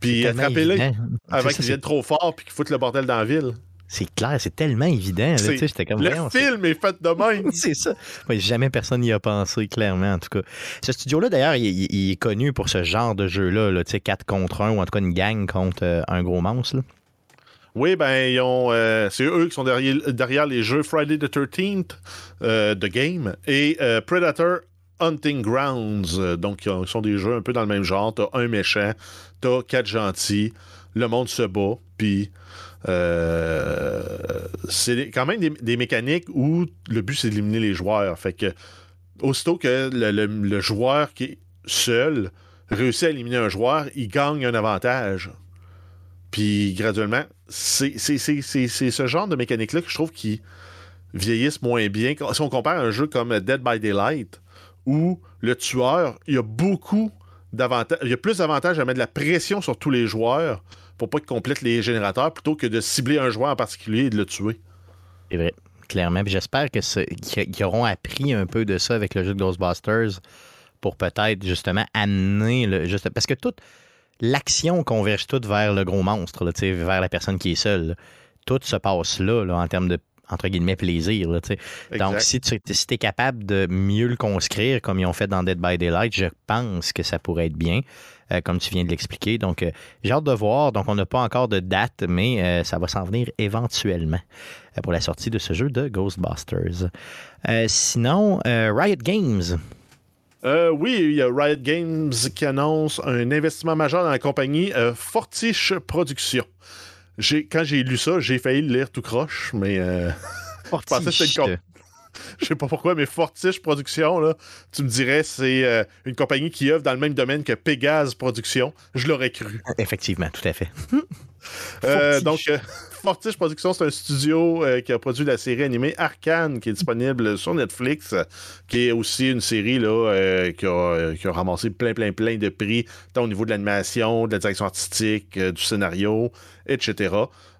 puis évident. avant ça, viennent trop fort puis qu'ils foutent le bordel dans la ville. C'est clair, c'est tellement évident. là, J'étais comme Le film est fait de même. c'est ça. Ouais, jamais personne n'y a pensé, clairement, en tout cas. Ce studio-là, d'ailleurs, il, il- il est connu pour ce genre de jeu-là, là, tu sais, 4 contre 1, ou en tout cas une gang contre euh, un gros monstre. là. Oui, ben, ils ont, euh, c'est eux qui sont derrière, derrière les jeux Friday the 13th euh, de Game et euh, Predator Hunting Grounds. Euh, donc, ils sont des jeux un peu dans le même genre. T'as un méchant, t'as quatre gentils, le monde se bat, puis euh, c'est quand même des, mécaniques où le but c'est d'éliminer les joueurs. Fait que, aussitôt que le, le- joueur qui est seul réussit à éliminer un joueur, il gagne un avantage. Puis graduellement, c'est ce genre de mécanique-là que je trouve qui vieillissent moins bien. Si on compare un jeu comme Dead by Daylight, où le tueur, il y a beaucoup d'avantages, il y a plus d'avantages à mettre de la pression sur tous les joueurs pour pas qu'ils complètent les générateurs plutôt que de cibler un joueur en particulier et de le tuer. C'est vrai, clairement. J'espère qu'ils auront appris un peu de ça avec le jeu de Ghostbusters pour peut-être justement amener. Juste, parce que toute l'action converge toute vers le gros monstre, vers la personne qui est seule. Tout se passe là, là, en termes de entre guillemets plaisir. là. Donc, si tu si es capable de mieux le conscrire comme ils ont fait dans Dead by Daylight, je pense que ça pourrait être bien, euh, comme tu viens de l'expliquer. Donc, euh, j'ai hâte de voir. Donc, on n'a pas encore de date, mais euh, ça va s'en venir éventuellement pour la sortie de ce jeu de Ghostbusters. Sinon, Riot Games. Euh, oui, il y a Riot Games qui annonce un investissement majeur dans la compagnie euh, Fortiche Productions. J'ai- Quand j'ai lu ça, j'ai failli le lire tout croche, mais euh, pensais que c'était une je sais pas pourquoi, mais Fortiche Productions, là, tu me dirais, c'est euh, une compagnie qui œuvre dans le même domaine que Pégase Productions. Je l'aurais cru. Effectivement, tout à fait. Euh, donc, euh, Fortiche Productions, c'est un studio euh, qui a produit la série animée Arcane, qui est disponible sur Netflix, qui est aussi une série là, euh, qui, a, euh, qui a ramassé plein, plein, plein de prix, tant au niveau de l'animation, de la direction artistique, du scénario, etc.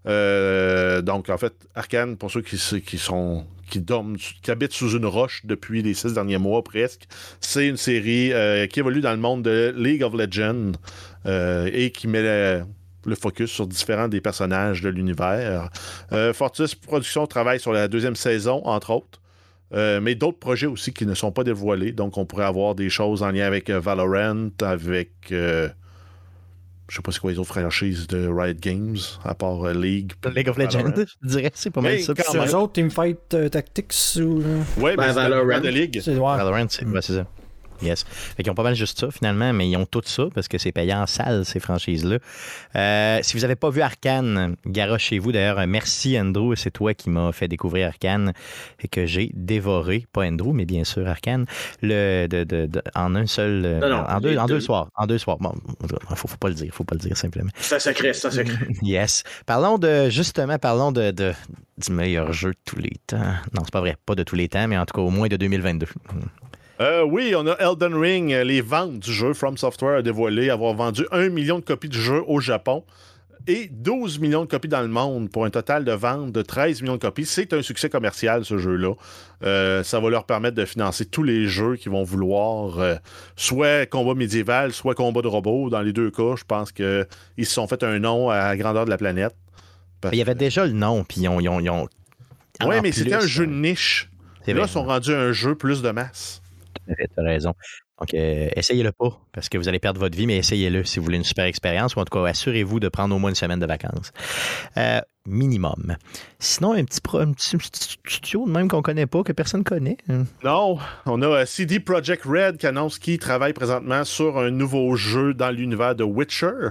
Donc, en fait, Arcane, pour ceux qui, sont qui dorment, qui habitent sous une roche depuis les six derniers mois presque, c'est une série qui évolue dans le monde de League of Legends et qui met le, le focus sur différents des personnages de l'univers. Euh, Fortis Productions travaille sur la deuxième saison, entre autres. Euh, mais d'autres projets aussi qui ne sont pas dévoilés. Donc, on pourrait avoir des choses en lien avec euh, Valorant, avec. euh, je sais pas c'est quoi les autres franchises de Riot Games, à part euh, League. League of. Legends, je dirais, c'est pas mal Mais ça. C'est eux autres, Teamfight euh, Tactics ou. Ouais, Ben, mais Valorant. de League. Valorant, c'est ouais, c'est ça. Yes. Fait qu'ils ont pas mal juste ça, finalement, mais ils ont tout ça parce que c'est payant en salle, ces franchises-là. Euh, si vous n'avez pas vu Arcane, garochez-vous. D'ailleurs, euh, merci Andrew, c'est toi qui m'as fait découvrir Arcane et que j'ai dévoré, pas Andrew, mais bien sûr Arcane, le, de, de- de- en un seul. euh, Non, non, en, deux, en deux deux. soirs. En deux soirs. Bon, faut, faut pas le dire, faut pas le dire simplement. C'est un secret, c'est un secret. Yes. Parlons de, justement, parlons de, de- du meilleur jeu de tous les temps. Non, c'est pas vrai, pas de tous les temps, mais en tout cas au moins de 2022. Euh, oui, on a Elden Ring. Euh, Les ventes du jeu From Software a dévoilé avoir vendu 1 million de copies du jeu au Japon et 12 millions de copies dans le monde pour un total de ventes de 13 millions de copies. C'est un succès commercial, ce jeu-là. Euh, ça va leur permettre de financer tous les jeux qui vont vouloir, euh, soit combat médiéval, soit combat de robots. Dans les deux cas, je pense qu'ils se sont fait un nom à la grandeur de la planète. Parce Il y avait déjà le nom, puis ils ont. Ont, en mais c'était un jeu de niche. Là, ils sont rendus un jeu plus de masse. Tu as raison. Donc, euh, essayez-le pas, parce que vous allez perdre votre vie, mais essayez-le si vous voulez une super expérience, ou en tout cas, assurez-vous de prendre au moins une semaine de vacances. Euh, minimum. Sinon, un petit, pro- studio de même qu'on connaît pas, que personne connaît. hein? Non, on a euh, CD Projekt Red qui annonce qu'il travaille présentement sur un nouveau jeu dans l'univers de Witcher.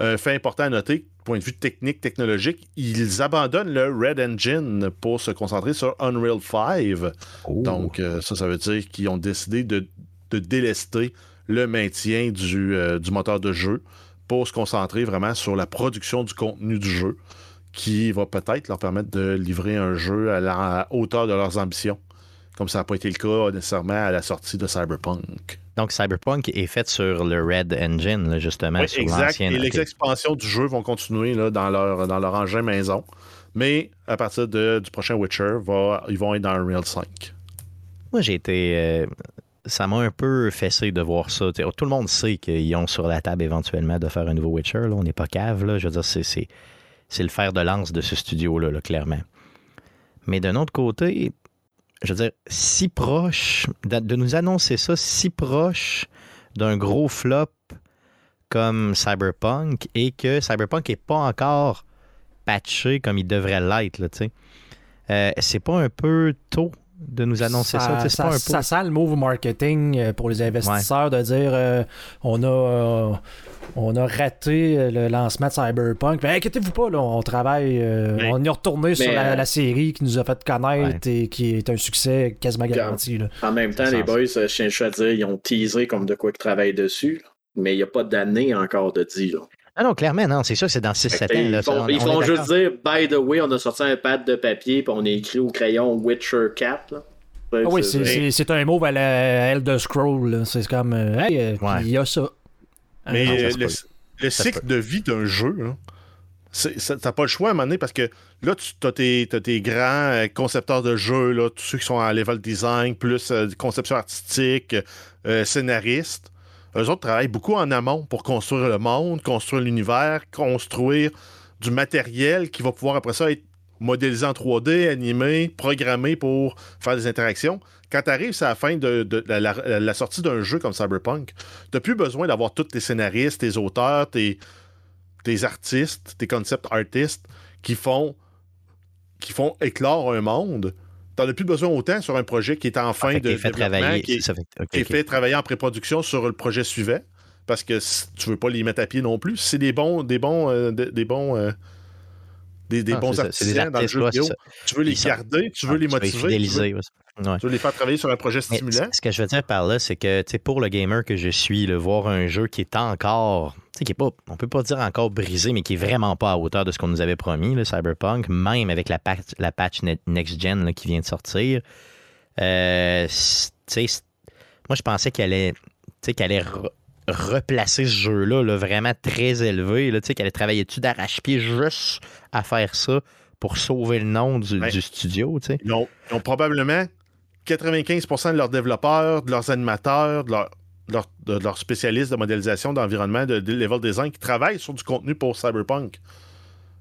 Euh, fait important à noter, point de vue technique, technologique, ils abandonnent le Red Engine pour se concentrer sur Unreal 5. Donc, euh, ça, ça veut dire qu'ils ont décidé de, de délester le maintien du, euh, du moteur de jeu pour se concentrer vraiment sur la production du contenu du jeu qui va peut-être leur permettre de livrer un jeu à la hauteur de leurs ambitions, comme ça n'a pas été le cas nécessairement à la sortie de Cyberpunk. Donc, Cyberpunk est fait sur le Red Engine, là, justement, Oui, sur exact. l'ancienne. Et les expansions du jeu vont continuer là, dans, leur, dans leur engin maison. Mais à partir de- du prochain Witcher, va- ils vont être dans Unreal 5. Moi, j'ai été. euh, ça m'a un peu fessé de voir ça. T'sais, tout le monde sait qu'ils ont sur la table éventuellement de faire un nouveau Witcher. Là. On n'est pas cave. Là. Je veux dire, c'est. le fer de lance de ce studio-là, là, clairement. Mais d'un autre côté, je veux dire, si proche, de, nous annoncer ça si proche d'un gros flop comme Cyberpunk et que Cyberpunk n'est pas encore patché comme il devrait l'être, tu sais. Euh, c'est pas un peu tôt de nous annoncer ça. ça, pas un peu- ça sent le move marketing euh, pour les investisseurs de dire euh, on a euh, on a raté le lancement de Cyberpunk. Ben, inquiétez-vous pas, là, on travaille, euh, Mais- on est retourné sur Mais, la, euh, la série qui nous a fait connaître et qui est un succès quasiment garanti. là. En même temps, les boys, je tiens à dire, ils ont teasé comme de quoi ils travaillent dessus, mais il n'y a pas d'année encore de dit. là. Ah non, clairement, non, c'est sûr, c'est dans 6-7 Fait que, ans. Là, ils ça, font, on- ils on font est juste dire, by the way, on a sorti un pad de papier puis on a écrit au crayon Witcher 4. Là. Ah oui, C'est- un move à la Elder Scroll. C'est comme, euh, hey, euh, Ouais. il y a ça. Mais non, ça se le, cycle de vie d'un jeu, là, t'as pas le choix à un moment donné parce que là, tu as tes, t'as tes grands euh, concepteurs de jeux, là, tous ceux qui sont en level design, plus euh, conception artistique, euh, scénaristes. Eux autres travaillent beaucoup en amont pour construire le monde, construire l'univers, construire du matériel qui va pouvoir après ça être modélisé en 3D, animé, programmé pour faire des interactions. Quand tu arrives à la fin de, la, sortie d'un jeu comme Cyberpunk, tu plus besoin d'avoir tous tes scénaristes, tes auteurs, tes, tes artistes, tes concept artistes qui font, qui font éclore un monde. Tu as plus besoin autant sur un projet qui est en fin Fait que de t'es fait développement, travailler. qui est- ça fait- ok, qui est ok. fait travailler en pré-production sur le projet suivant. Parce que si tu veux pas les mettre à pied non plus. C'est des bons, des bons, euh, des, des bons, euh, des, des Ah, bons des artisans dans le jeu vidéo. Tu veux les garder, tu veux Ah, les motiver, tu veux, ouais. Tu veux les faire travailler sur un projet stimulant? ce que je veux dire par là, c'est que pour le gamer que je suis, le voir un jeu qui est encore, qui est pas, on peut pas dire encore brisé, mais qui est vraiment pas à hauteur de ce qu'on nous avait promis, le Cyberpunk, même avec la patch, la patch ne- Next Gen là, qui vient de sortir. Euh, moi, je pensais qu'elle allait, qu'elle allait replacer ce jeu-là là, vraiment très élevé, là, tu sais, qu'elle allait travailler dessus d'arrache-pied juste à faire ça pour sauver le nom du, Ouais. du studio, tu sais? Ils ont, ils ont probablement 95% de leurs développeurs, de leurs animateurs, de, leur- de leur- leurs spécialistes de modélisation, d'environnement, de, de level design qui travaillent sur du contenu pour Cyberpunk.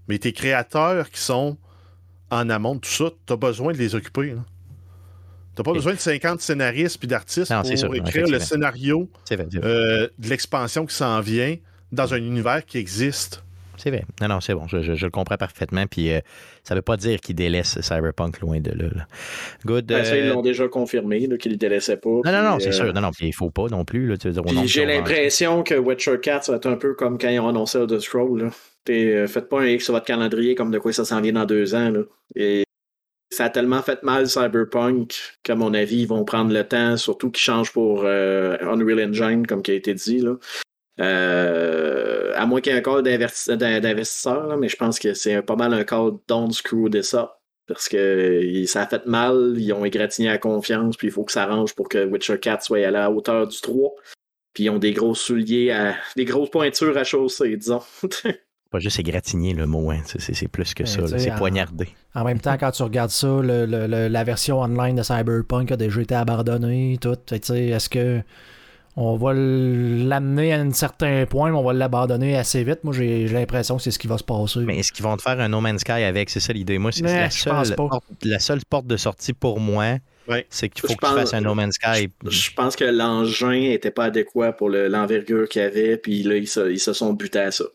Mais tes créateurs qui sont en amont de tout ça, tu as besoin de les occuper. Tu n'as pas besoin de 50 scénaristes puis d'artistes pour sûr, écrire le scénario C'est vrai, c'est vrai. euh, de l'expansion qui s'en vient dans un univers qui existe. C'est vrai. Non, non, c'est bon. Je, je- je le comprends parfaitement. Puis euh, ça veut pas dire qu'il délaisse Cyberpunk loin de là. là. Good. Ben, ça, ils euh, l'ont déjà confirmé, là, qu'ils ne délaissaient pas. Non, non, non, c'est sûr. Non, non, puis il faut pas non plus. Là, tu veux dire, au Puis nombre j'ai qu'ils l'impression que Witcher 4, ça va être un peu comme quand ils ont annoncé. Là. T'es, euh, faites pas un X sur votre calendrier comme de quoi ça s'en vient dans deux ans. Là. Et ça a tellement fait mal Cyberpunk qu'à mon avis, ils vont prendre le temps, surtout qu'ils changent pour euh, Unreal Engine, comme qui a été dit. Là. Euh, à moins qu'il y ait un d'in- d'investisseurs, mais je pense que c'est pas mal un call don't screw this up. Parce que ça a fait mal, ils ont égratigné la confiance, puis il faut que ça arrange pour que Witcher 4 soit à la hauteur du 3. Puis ils ont des gros souliers, à, des grosses pointures à chausser, disons. Pas juste égratigner le mot. Hein. C'est- plus que ça. C'est en- poignardé. En même temps, quand tu regardes ça, le- le- le- la version online de Cyberpunk a déjà été abandonnée, tout. Est-ce que on va l'amener à un certain point, mais on va l'abandonner assez vite? Moi, j'ai l'impression que c'est ce qui va se passer. Mais est-ce qu'ils vont te faire un No Man's Sky avec? C'est ça l'idée. Moi, c'est la, seule porte, la seule porte de sortie pour moi. Ouais. C'est qu'il faut Je que tu fasses un No Man's Sky. Je pense que l'engin était pas adéquat pour le- l'envergure qu'il y avait, puis là, ils se, ils se sont butés à ça.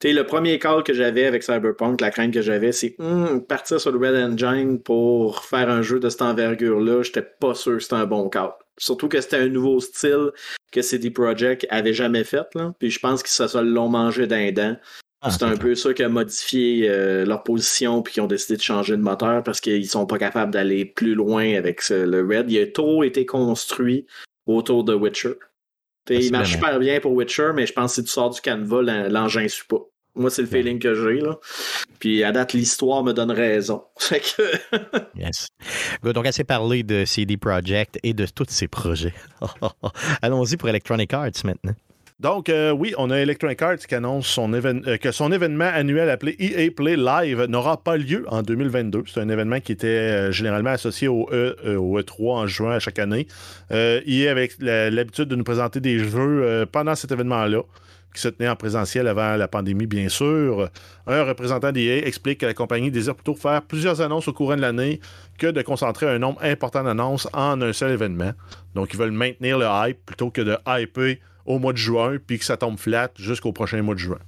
Tu le premier call que j'avais avec Cyberpunk, la crainte que j'avais, c'est Hum, partir sur le Red Engine pour faire un jeu de cette envergure-là, j'étais pas sûr que c'était un bon call. Surtout que c'était un nouveau style que CD Projekt avait jamais fait, là. Puis je pense qu'ils se l'ont mangé d'un dent. Ah, c'est un peu ça qui a modifié euh, leur position puis qui ont décidé de changer de moteur parce qu'ils sont pas capables d'aller plus loin avec ce- le Red. Il a trop été construit autour de Witcher. Il marche super bien pour Witcher, mais je pense que si tu sors du canevas, l'en- l'engin suit pas. Moi, c'est le feeling que j'ai. là. Puis à date, l'histoire me donne raison. Fait que Yes. Donc, assez parlé de CD Projekt et de tous ses projets. Allons-y pour Electronic Arts maintenant. Donc, euh, oui, on a Electronic Arts qui annonce son euh, que son événement annuel appelé EA Play Live n'aura pas lieu en 2022. C'est un événement qui était euh, généralement associé au, E- euh, au E3 en juin à chaque année. EA avec la- l'habitude de nous présenter des jeux pendant cet événement-là. qui se tenait en présentiel avant la pandémie, bien sûr. Un représentant d'EA explique que la compagnie désire plutôt faire plusieurs annonces au courant de l'année que de concentrer un nombre important d'annonces en un seul événement. Donc, ils veulent maintenir le hype plutôt que de hyper au mois de juin puis que ça tombe flat jusqu'au prochain mois de juin.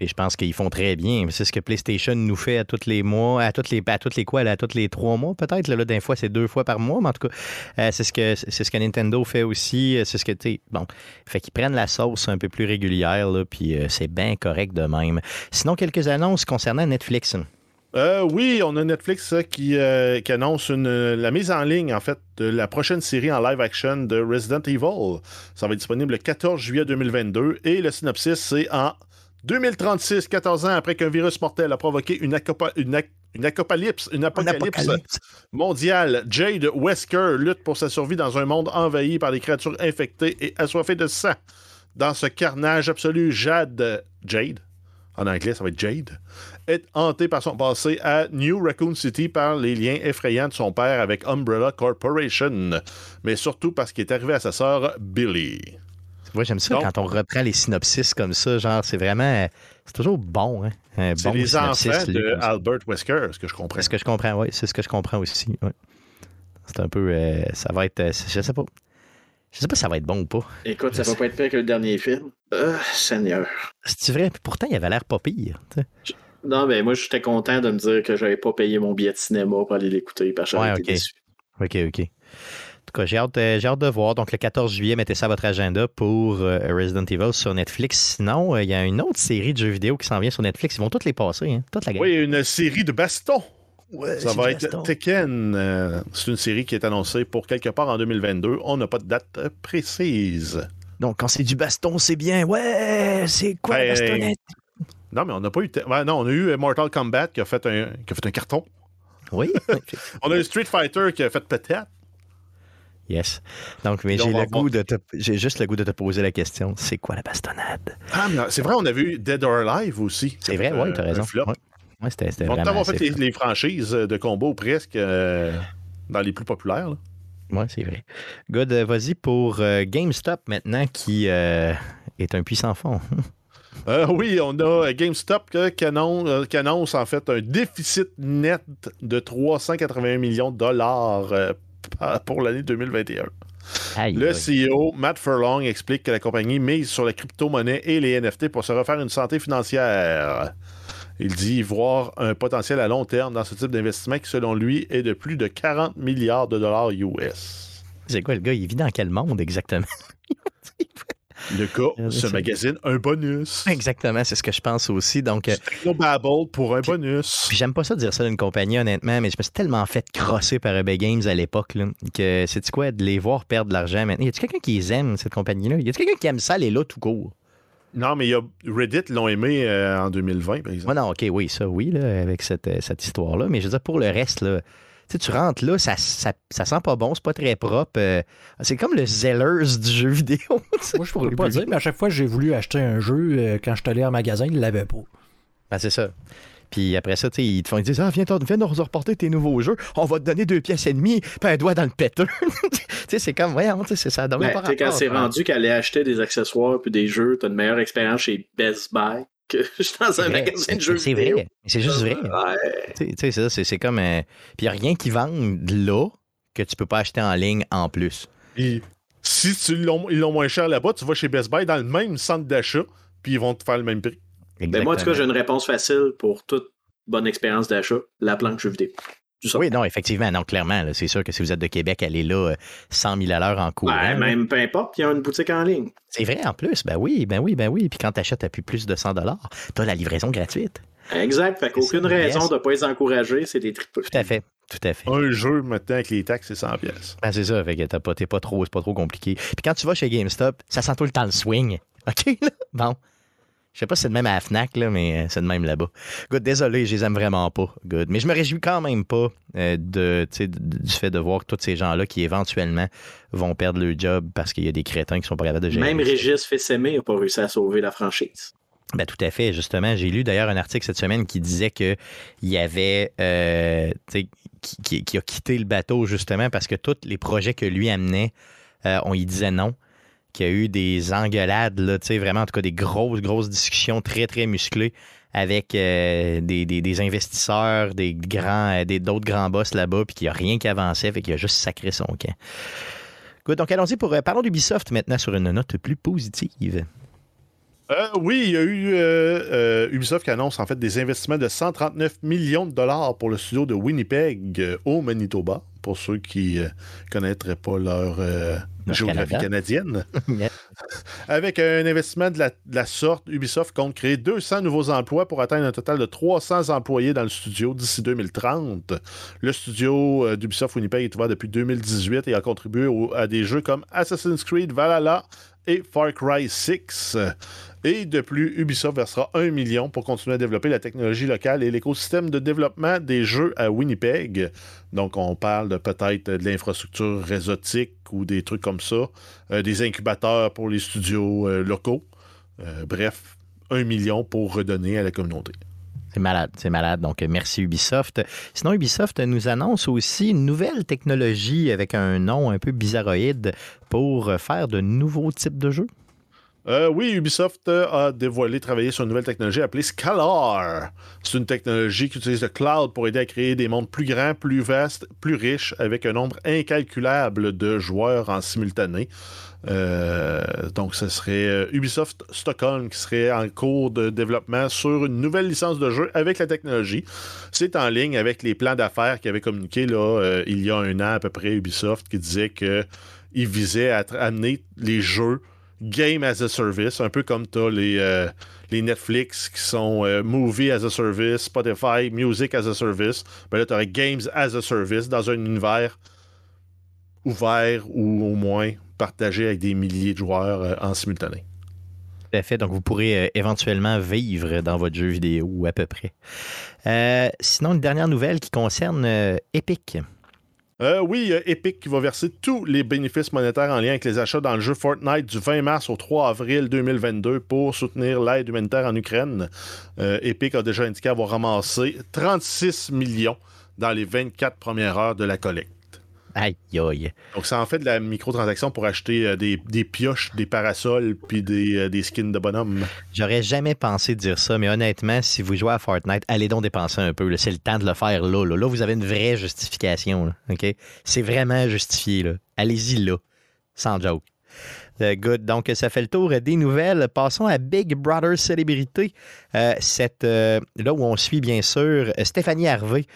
Et je pense qu'ils font très bien. C'est ce que PlayStation nous fait à tous les mois, à toutes les, à toutes les quoi, à tous les trois mois peut-être. Là, fois, c'est deux fois par mois, mais en tout cas, euh, c'est ce que c'est ce que Nintendo fait aussi. C'est ce que tu bon, fait qu'ils prennent la sauce un peu plus régulière, là, puis euh, c'est bien correct de même. Sinon, quelques annonces concernant Netflix. Euh, oui, on a Netflix qui, qui, annonce une, la mise en ligne, en fait, de la prochaine série en live action de Resident Evil. Ça va être disponible le 14 juillet 2022 et le synopsis, c'est en 2036, 14 ans après qu'un virus mortel a provoqué une, une, apocalypse, une apocalypse mondiale, Jade Wesker lutte pour sa survie dans un monde envahi par des créatures infectées et assoiffées de sang. Dans ce carnage absolu, Jade, Jade, en anglais ça va être Jade, est hantée par son passé à New Raccoon City par les liens effrayants de son père avec Umbrella Corporation, mais surtout parce qu'il est arrivé à sa sœur Billy. Moi, j'aime ça quand on reprend les synopsis comme ça. Genre, c'est vraiment. C'est toujours bon. Hein? c'est les enfants de Albert Wesker, ce que je comprends. C'est ce que je comprends, oui. C'est ce que je comprends aussi. C'est un peu. Euh, ça va être. Euh, je sais pas. Je sais pas si ça va être bon ou pas. Écoute, ça va pas être pire que le dernier film. Oh, Seigneur. C'est vrai? Pourtant, il avait l'air pas pire. Non, mais moi, j'étais content de me dire que j'avais pas payé mon billet de cinéma pour aller l'écouter parce que ouais, okay. déçu. OK, OK tout cas, j'ai hâte, euh, hâte, de voir. Donc, le 14 juillet, mettez ça à votre agenda pour euh, Resident Evil sur Netflix. Sinon, euh, il y a une autre série de jeux vidéo qui s'en vient sur Netflix. Ils vont toutes les passer, hein? toute la Oui, une série de ça va être Tekken. c'est une série qui est annoncée pour quelque part en 2022. On n'a pas de date précise. Donc, quand c'est du baston, c'est bien. Ouais, c'est quoi la bastonnette? Non, mais on n'a pas eu. non, on a eu Mortal Kombat qui a fait un, qui a fait un carton. Oui. on a eu Street Fighter qui a fait peut-être. Yes. Donc, mais j'ai le goût de j'ai juste le goût de te poser la question. C'est quoi la bastonnade? Ah, mais c'est vrai, on a vu Dead or Alive aussi. C'est vrai, oui, tu as raison. Ouais. Ouais, c'était, c'était on a fait les, franchises de combo presque euh, dans les plus populaires. Oui, c'est vrai. Good, euh, vas-y pour euh, GameStop maintenant qui est un puissant fond. oui, on a GameStop qui annonce, qui annonce, en fait un déficit net de 381 millions de dollars pour l'année 2021. le CEO, Matt Furlong, explique que la compagnie mise sur la crypto-monnaie et les NFT pour se refaire une santé financière. Il dit voir un potentiel à long terme dans ce type d'investissement qui, selon lui, est de plus de 40 milliards de dollars US. C'est quoi le gars? Il vit dans quel monde exactement? Le cas ce magazine un bonus. Exactement, c'est ce que je pense aussi. Donc, Babble pour un bonus. Puis j'aime pas ça dire ça d'une compagnie, honnêtement, mais je me suis tellement fait crosser par Epic Games à l'époque que c'est quoi de les voir perdre de l'argent maintenant? Y a-t-il quelqu'un qui les aime, cette compagnie-là? Y a-t-il quelqu'un qui aime ça, aller là tout court? Non, mais y a Reddit l'ont aimé euh, en 2020, par exemple. Ouais, non, OK, oui, ça, oui, là, avec cette, euh, cette histoire-là. Mais je veux dire, pour le reste, là, sais, tu rentres là, ça, ça, ça, sent pas bon, c'est pas très propre. Euh, c'est comme le Zellers du jeu vidéo. Moi, je pourrais pas dire, mais à chaque fois que j'ai voulu acheter un jeu, euh, quand je suis allé en magasin, ils l'avaient pas. Ben, c'est ça. Puis après ça, ils te font dire Ah, viens, viens nous reporter tes nouveaux jeux, on va te donner deux pièces et demie, puis un doigt dans le sais, c'est comme, voyons, c'est ça. Ben, quand c'est rendu qu'elle allait acheter des accessoires puis des jeux, t'as une meilleure expérience chez Best Buy que je suis dans un magasin de jeux C'est vrai, c'est juste vrai. Tu sais, c'est ça, c'est comme. Euh, puis il n'y a rien qui vendent là que tu peux pas acheter en ligne en plus. Puis si tu ils l'ont moins cher là-bas, tu vas chez Best Buy dans le même centre d'achat, puis ils vont te faire le même prix. Ben moi, en tout cas, j'ai une réponse facile pour toute bonne expérience d'achat la planque jeux vidéo. Oui, non, effectivement, non, clairement. C'est sûr que si vous êtes de Québec, allez là 100 euh, 000 à l'heure en cours. Ben, même peu importe, il y a une boutique en ligne. C'est vrai, en plus. Ben oui, ben oui, ben oui. Puis quand tu achètes à plus de 100 tu as la livraison gratuite. Exact. Fait qu'aucune raison de ne pas les encourager, c'est des trucs Tout à fait. Tout à fait. Un jeu maintenant avec les taxes, c'est 100 pièces. Ben c'est ça, fait que t'as pas, pas trop, c'est pas trop compliqué. Puis quand tu vas chez GameStop, ça sent tout le temps le swing. OK? Bon. Je sais pas si c'est le même à la FNAC, là, mais euh, c'est le même là-bas. Good, désolé, je les aime vraiment pas. Good. Mais je me réjouis quand même pas euh, de, du fait de voir tous ces gens-là qui éventuellement vont perdre leur job parce qu'il y a des crétins qui sont pas capables de gérer. Même Régis Fessemé n'a pas réussi à sauver la franchise. Ben, tout à fait, justement. J'ai lu d'ailleurs un article cette semaine qui disait qu'il y avait. Euh, qui, qui, a quitté le bateau justement parce que tous les projets que lui amenait, on y disait non qu'il y a eu des engueulades, là, vraiment, en tout cas, des grosses, grosses discussions très, très musclées avec euh, des, des- investisseurs, des grands, euh, des- d'autres grands boss là-bas, puis qu'il n'y a rien qui avançait, fait qu'il a juste sacré son camp. Good, donc allons-y pour. euh, parlons d'Ubisoft maintenant sur une note plus positive. Oui, il y a eu Ubisoft qui annonce en fait des investissements de 139 millions de dollars pour le studio de Winnipeg au Manitoba, pour ceux qui ne connaîtraient pas leur euh, géographie Canada. canadienne. Avec un investissement de la, de la sorte, Ubisoft compte créer 200 nouveaux emplois pour atteindre un total de 300 employés dans le studio d'ici 2030. Le studio euh, d'Ubisoft Winnipeg est ouvert depuis 2018 et a contribué au- à des jeux comme Assassin's Creed Valhalla et Far Cry 6. Et de plus, Ubisoft versera 1 million pour continuer à développer la technologie locale et l'écosystème de développement des jeux à Winnipeg. Donc, on parle peut-être de l'infrastructure réseautique ou des trucs comme ça, euh, des incubateurs pour les studios euh, locaux. Euh, bref, 1 million pour redonner à la communauté. C'est malade, c'est malade. Donc, merci Ubisoft. Sinon, Ubisoft nous annonce aussi une nouvelle technologie avec un nom un peu bizarroïde pour faire de nouveaux types de jeux. Euh, oui, Ubisoft euh, a dévoilé travailler sur une nouvelle technologie appelée Scalar. C'est une technologie qui utilise le cloud pour aider à créer des mondes plus grands, plus vastes, plus riches, avec un nombre incalculable de joueurs en simultané. Euh, donc, ce serait Ubisoft Stockholm qui serait en cours de développement sur une nouvelle licence de jeu avec la technologie. C'est en ligne avec les plans d'affaires qui avaient communiqué il y a un an à peu près Ubisoft qui disait qu'il visait à amener les jeux Game as a Service, un peu comme tu as les, euh, les Netflix qui sont euh, Movie as a Service, Spotify, Music as a Service. Ben là, tu aurais Games as a Service dans un univers ouvert ou au moins partagé avec des milliers de joueurs euh, en simultané. Tout à fait. Donc, vous pourrez éventuellement vivre dans votre jeu vidéo ou à peu près. Sinon, une dernière nouvelle qui concerne Epic. Euh, oui, Epic qui va verser tous les bénéfices monétaires en lien avec les achats dans le jeu Fortnite du 20 mars au 3 avril 2022 pour soutenir l'aide humanitaire en Ukraine. Euh, Epic a déjà indiqué avoir ramassé 36 millions dans les 24 premières heures de la collecte. Aïe, aïe. Donc, ça en fait de la microtransaction pour acheter euh, des, des pioches, des parasols, puis des, euh, des skins de bonhomme. J'aurais jamais pensé dire ça, mais honnêtement, si vous jouez à Fortnite, allez donc dépenser un peu. C'est le temps de le faire là. Là, Là, vous avez une vraie justification. là, OK? C'est vraiment justifié. Allez-y là. Sans joke. Euh, good. Donc, ça fait le tour des nouvelles. Passons à Big Brother Célébrité. Euh, cette, euh, là où on suit, bien sûr, Stéphanie Harvey.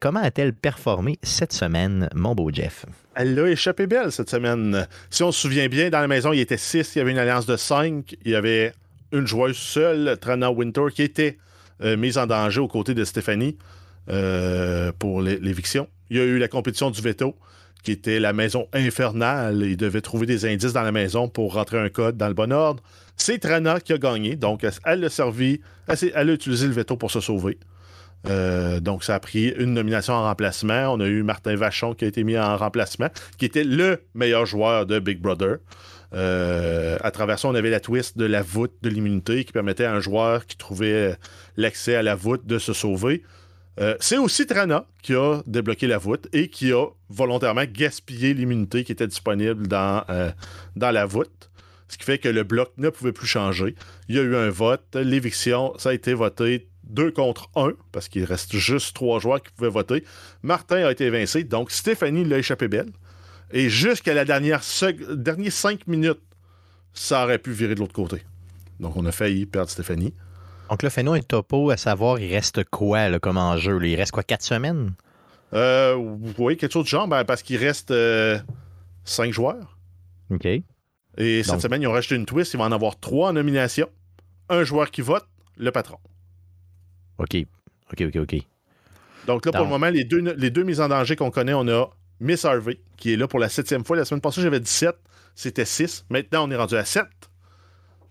Comment a-t-elle performé cette semaine, mon beau Jeff? Elle a échappé belle cette semaine. Si on se souvient bien, dans la maison, il était 6, il y avait une alliance de 5, il y avait une joueuse seule, Trana Winter, qui était mise en danger aux côtés de Stéphanie pour l'é- l'éviction. Il y a eu la compétition du veto, qui était la maison infernale. Il devait trouver des indices dans la maison pour rentrer un code dans le bon ordre. C'est Trana qui a gagné, donc elle- elle a servi, elle a utilisé le veto pour se sauver. Euh, donc, ça a pris une nomination en remplacement. On a eu Martin Vachon qui a été mis en remplacement, qui était le meilleur joueur de Big Brother. Euh, à travers ça, on avait la twist de la voûte de l'immunité qui permettait à un joueur qui trouvait l'accès à la voûte de se sauver. Euh, c'est aussi Trana qui a débloqué la voûte et qui a volontairement gaspillé l'immunité qui était disponible dans, euh, dans la voûte. Ce qui fait que le bloc ne pouvait plus changer. Il y a eu un vote. L'éviction, ça a été voté 2 contre 1, parce qu'il reste juste trois joueurs qui pouvaient voter. Martin a été évincé, donc Stéphanie l'a échappé belle. Et jusqu'à la dernière dernière 5 minutes, ça aurait pu virer de l'autre côté. Donc on a failli perdre Stéphanie. Donc là, fais-nous un topo à savoir, il reste quoi là, comme enjeu? Il reste quoi, quatre semaines? Euh, oui, quelque chose de genre, ben, parce qu'il reste 5 joueurs. OK. Et cette semaine, ils ont rajouté une twist. Il va en avoir 3 en nomination. Un joueur qui vote, le patron. OK. OK, OK, OK. Donc là, pour le moment, les deux, les deux mises en danger qu'on connaît, on a Miss Harvey, qui est là pour la septième fois. La semaine passée, j'avais 17. C'était 6. Maintenant, on est rendu à 7.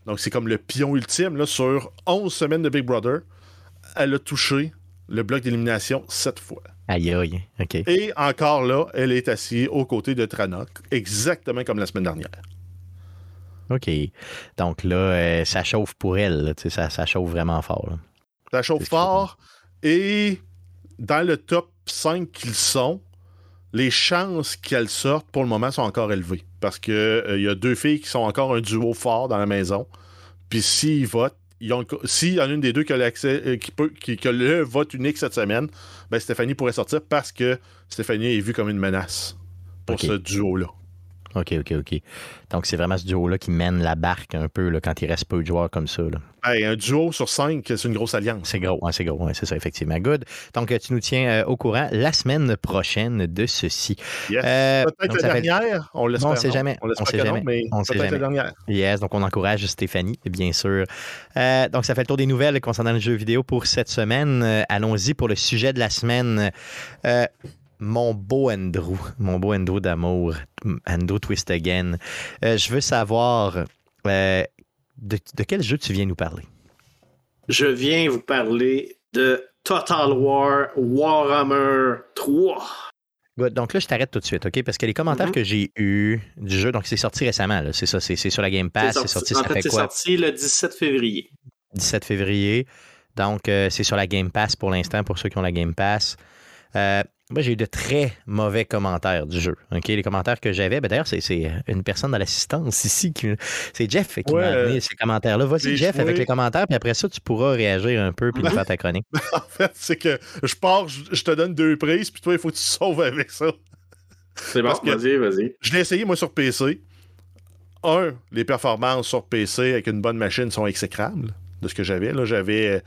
Donc, c'est comme le pion ultime. Là, sur 11 semaines de Big Brother, elle a touché le bloc d'élimination 7 fois. Aïe, aïe. OK. Et encore là, elle est assise aux côtés de Tranok, exactement comme la semaine dernière. OK. Donc là, euh, ça chauffe pour elle. là, ça, ça chauffe vraiment fort. là. Ça chauffe fort. Et dans le top 5 qu'ils sont, les chances qu'elle sorte pour le moment sont encore élevées. Parce qu'il il y a deux filles qui sont encore un duo fort dans la maison. Puis s'ils votent, s'il y en a une des deux qui a, l'accès, qui, peut, qui, qui a le vote unique cette semaine, ben Stéphanie pourrait sortir parce que Stéphanie est vue comme une menace pour ce duo-là. OK, OK, OK. Donc, c'est vraiment ce duo-là qui mène la barque un peu là, quand il reste peu de joueurs comme ça. là. Hey, un duo sur cinq, c'est une grosse alliance. C'est gros, ouais, c'est gros, c'est ça, effectivement. Good. Donc, tu nous tiens euh, au courant la semaine prochaine de ceci. Yes. Euh, peut-être la fait- dernière, on l'espère. Non, on sait non. jamais. On On sait que non, jamais. mais On sait jamais. la dernière. Yes, donc on encourage Stéphanie, bien sûr. Euh, donc, ça fait le tour des nouvelles concernant le jeu vidéo pour cette semaine. Euh, Allons-y pour le sujet de la semaine. Mon beau Andrew, mon beau Andrew d'amour, Andrew Twist Again. Euh, je veux savoir euh, de, de quel jeu tu viens nous parler? Je viens vous parler de Total War Warhammer 3. Good. Donc là, je t'arrête tout de suite, OK? Parce que les commentaires Mhm. que j'ai eus du jeu, donc c'est sorti récemment, c'est ça, c'est sur la Game Pass, c'est sorti, en ça fait, fait quoi? sorti le 17 février. 17 février. Donc, euh, c'est sur la Game Pass pour l'instant, pour ceux qui ont la Game Pass. Euh, moi, j'ai eu de très mauvais commentaires du jeu. OK? Les commentaires que j'avais, ben, d'ailleurs, c'est- c'est une personne dans l'assistance ici. qui- C'est Jeff qui Ouais, m'a amené euh, ces commentaires-là. Vas-y, j'ai Jeff, joué. avec les commentaires, puis après ça, tu pourras réagir un peu puis nous faire ta chronique. En fait, c'est que je pars, je, je te donne deux prises, puis toi, il faut que tu te sauves avec ça. C'est bon, que- vas-y, vas-y. Je l'ai essayé, moi, sur PC. Un, les performances sur PC avec une bonne machine sont exécrables de ce que j'avais. Là, j'avais euh,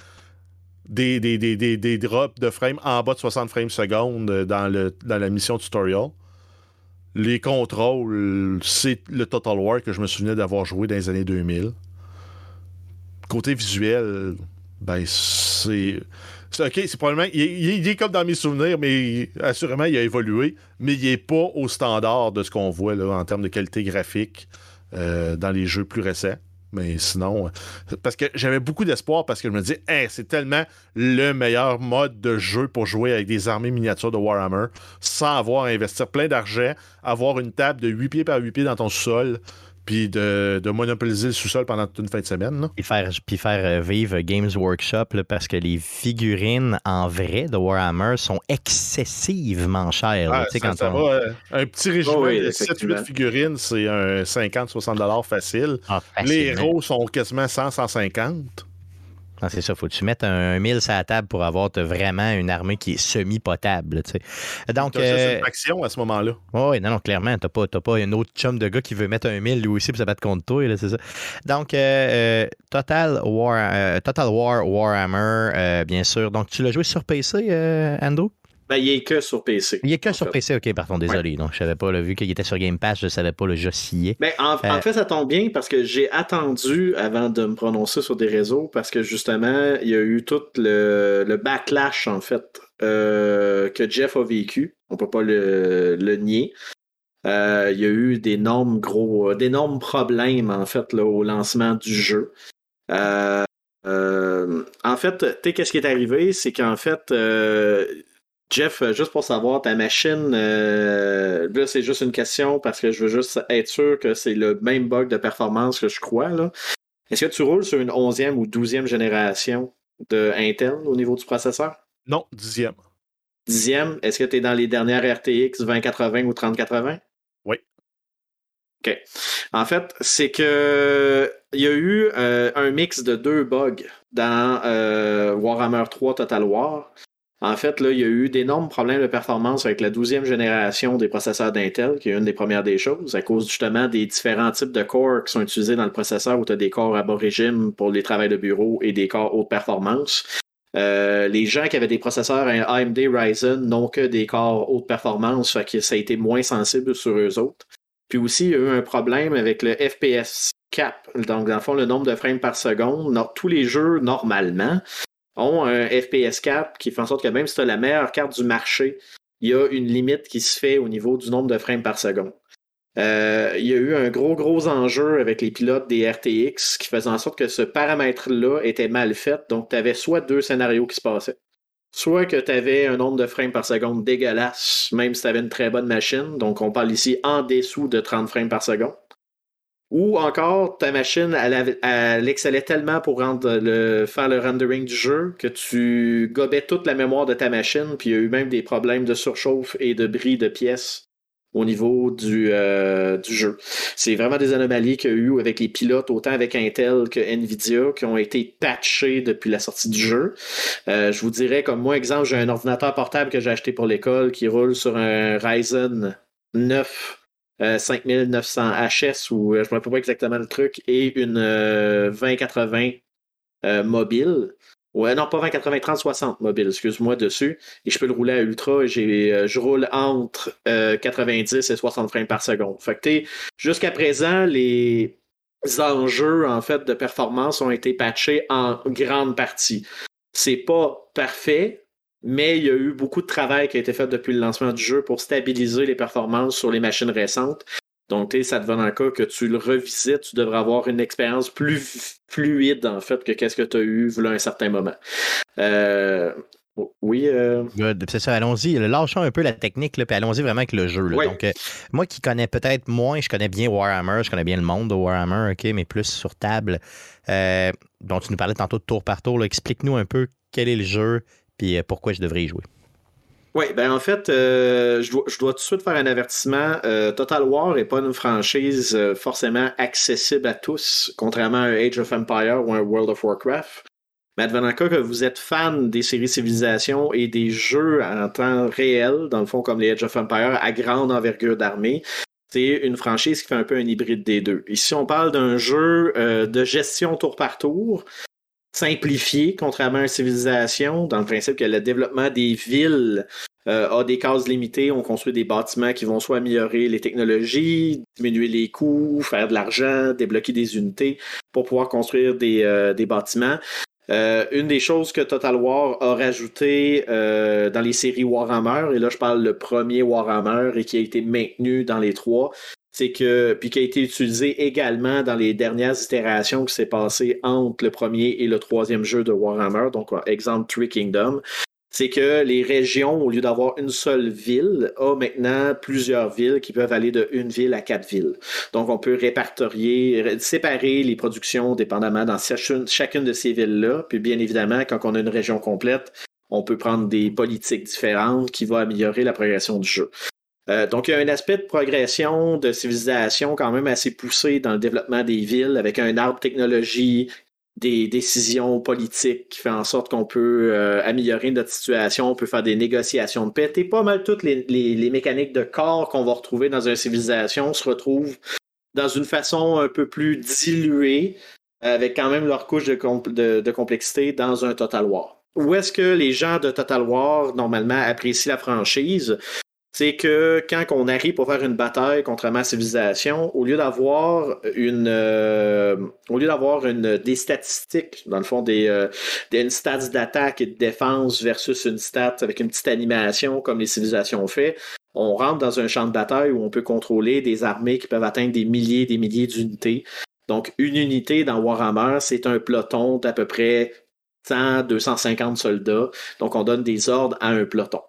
des, des, des, des, drops de frames en bas de 60 frames secondes euh, dans, le, dans la mission tutorial. Les contrôles, c'est le Total War que je me souvenais d'avoir joué dans les années 2000. Côté visuel, ben, c'est. OK, c'est probablement. Il est comme dans mes souvenirs, mais assurément, il a évolué. Mais il n'est pas au standard de ce qu'on voit là, en termes de qualité graphique euh, dans les jeux plus récents. Mais sinon, euh, parce que j'avais beaucoup d'espoir parce que je me dis, c'est tellement le meilleur mode de jeu pour jouer avec des armées miniatures de Warhammer sans avoir à investir plein d'argent, avoir une table de 8 pieds par 8 pieds dans ton sous-sol, puis de, de monopoliser le sous-sol pendant toute une fin de semaine. là. Puis faire, puis faire euh, vivre Games Workshop là, parce que les figurines en vrai de Warhammer sont excessivement chères. là. Ah, Tu sais, ça, quand ça on- va, euh, un petit régiment Oh oui, de effectivement. 7-8 figurines, c'est un 50-60$ facile. Ah, Les facilement. héros sont quasiment 100-150. Ah, c'est ça, faut que tu mettes un 1000 sur la table pour avoir vraiment une armée qui est semi-potable. tu sais. Donc, T'as juste euh, une faction à ce moment-là. oui, non, non, clairement, t'as pas, pas un autre chum de gars qui veut mettre un 1000 lui aussi pour se battre contre toi, là, c'est ça. Donc, euh, euh, Total, War, euh, Total War Warhammer, bien sûr. Donc, tu l'as joué sur PC, Ando? Ben, il est que sur PC. Il est que sur fait. PC, ok, pardon, désolé. Donc, je savais pas, là, vu qu'il était sur Game Pass, je savais pas, le est. Ben, en, en Euh, fait, ça tombe bien parce que j'ai attendu avant de me prononcer sur des réseaux parce que justement, il y a eu tout le, le backlash, en fait, euh, que Jeff a vécu. On peut pas le, le nier. Euh, il y a eu d'énormes gros, d'énormes problèmes, en fait, là, au lancement du jeu. Euh, euh, en fait, tu sais, qu'est-ce qui est arrivé? C'est qu'en fait, euh, Jeff, euh, juste pour savoir, ta machine, euh, là, c'est juste une question parce que je veux juste être sûr que c'est le même bug de performance que je crois. là. Est-ce que tu roules sur une 11e ou 12e génération de Intel au niveau du processeur? Non, dixième. Dixième, est-ce que tu es dans les dernières RTX 2080 ou 3080? Oui. OK. En fait, c'est que il y a eu euh, un mix de deux bugs dans euh, Warhammer 3 Total War. En fait, là, il y a eu d'énormes problèmes de performance avec la 12e génération des processeurs d'Intel, qui est une des premières des choses, à cause justement des différents types de corps qui sont utilisés dans le processeur, où tu as des corps à bas régime pour les travails de bureau et des corps haute performance. Euh, les gens qui avaient des processeurs AMD Ryzen n'ont que des corps haute performance, fait que ça a été moins sensible sur eux autres. Puis aussi, il y a eu un problème avec le FPS cap. Donc, dans le fond, le nombre de frames par seconde. Tous les jeux, normalement, ont un FPS cap qui fait en sorte que même si tu as la meilleure carte du marché, il y a une limite qui se fait au niveau du nombre de frames par seconde. Euh, il y a eu un gros, gros enjeu avec les pilotes des RTX qui faisait en sorte que ce paramètre-là était mal fait. Donc, tu avais soit deux scénarios qui se passaient. Soit que tu avais un nombre de frames par seconde dégueulasse, même si tu avais une très bonne machine. Donc, on parle ici en dessous de 30 frames par seconde. Ou encore, ta machine, elle, elle, excellait tellement pour rendre le, faire le rendering du jeu que tu gobais toute la mémoire de ta machine, puis il y a eu même des problèmes de surchauffe et de bris de pièces au niveau du, euh, jeu. C'est vraiment des anomalies qu'il y a eu avec les pilotes, autant avec Intel que Nvidia, qui ont été patchés depuis la sortie du jeu. Euh, je vous dirais, comme moi, exemple, j'ai un ordinateur portable que j'ai acheté pour l'école qui roule sur un Ryzen 9 5900 HS ou euh, je ne me rappelle pas exactement le truc et une 2080 mobile. Ouais, non, pas 20, 80, 30, 60 mobile, excuse-moi, dessus. Et je peux le rouler à ultra. J'ai, euh, je roule entre 90 euh, et 60 frames par seconde. Fait que jusqu'à présent, les enjeux, en fait, de performance ont été patchés en grande partie. C'est pas parfait, mais il y a eu beaucoup de travail qui a été fait depuis le lancement du jeu pour stabiliser les performances sur les machines récentes. Donc, ça te dans le cas que tu le revisites, tu devrais avoir une expérience plus fluide, en fait, que qu'est-ce que tu as eu à un certain moment. Euh, oui. Euh... C'est ça, allons-y. Lâchons un peu la technique, puis allons-y vraiment avec le jeu. Donc, euh, moi qui connais peut-être moins, je connais bien Warhammer, je connais bien le monde de Warhammer, OK, mais plus sur table. Dont tu nous parlais tantôt de tour par tour. Explique-nous un peu quel est le jeu, puis pourquoi je devrais y jouer. Oui, ben en fait, euh, je, dois, tout de suite faire un avertissement. Euh, Total War n'est pas une franchise euh, forcément accessible à tous, contrairement à Age of Empire ou un World of Warcraft. Mais advenant que vous êtes fan des séries Civilisation et des jeux en temps réel, dans le fond comme les Age of Empire, à grande envergure d'armée, c'est une franchise qui fait un peu un hybride des deux. Ici, on parle d'un jeu de gestion tour par tour, simplifié, contrairement à une civilisation, dans le principe que le développement des villes euh, a des cases limitées. On construit des bâtiments qui vont soit améliorer les technologies, diminuer les coûts, faire de l'argent, débloquer des unités pour pouvoir construire des, euh, bâtiments. Euh, une des choses que Total War a rajouté dans les séries Warhammer, et là je parle le premier Warhammer et qui a été maintenu dans les trois, c'est que, puis qui a été utilisé également dans les dernières itérations qui s'est passé entre le premier et le troisième jeu de Warhammer, donc exemple Three Kingdom, c'est que les régions, au lieu d'avoir une seule ville, ont maintenant plusieurs villes qui peuvent aller de une ville à quatre villes. Donc, on peut répertorier, séparer les productions dépendamment dans chacune de ces villes-là. Puis, bien évidemment, quand on a une région complète, on peut prendre des politiques différentes qui vont améliorer la progression du jeu. Euh, donc, il y a un aspect de progression, de civilisation quand même assez poussé dans le développement des villes, avec un arbre technologie, des décisions politiques qui fait en sorte qu'on peut euh, améliorer notre situation, on peut faire des négociations de paix. Et pas mal toutes les, mécaniques de corps qu'on va retrouver dans une civilisation se retrouvent dans une façon un peu plus diluée, avec quand même leur couche de complexité dans un Total War. Où est-ce que les gens de Total War, normalement, apprécient la franchise? C'est que quand on arrive pour faire une bataille contre ma civilisation, au lieu d'avoir une, euh, au lieu d'avoir une des statistiques, dans le fond des, euh, des stats d'attaque et de défense versus une stat avec une petite animation comme les civilisations ont fait, on rentre dans un champ de bataille où on peut contrôler des armées qui peuvent atteindre des milliers, des milliers d'unités. Donc une unité dans Warhammer, c'est un peloton d'à peu près 100, 250 soldats. Donc on donne des ordres à un peloton.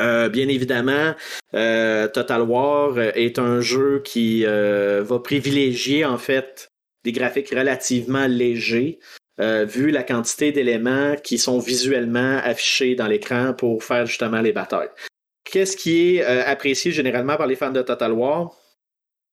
Euh, bien évidemment, euh, Total War est un jeu qui euh, va privilégier en fait des graphiques relativement légers, vu la quantité d'éléments qui sont visuellement affichés dans l'écran pour faire justement les batailles. Qu'est-ce qui est apprécié généralement par les fans de Total War?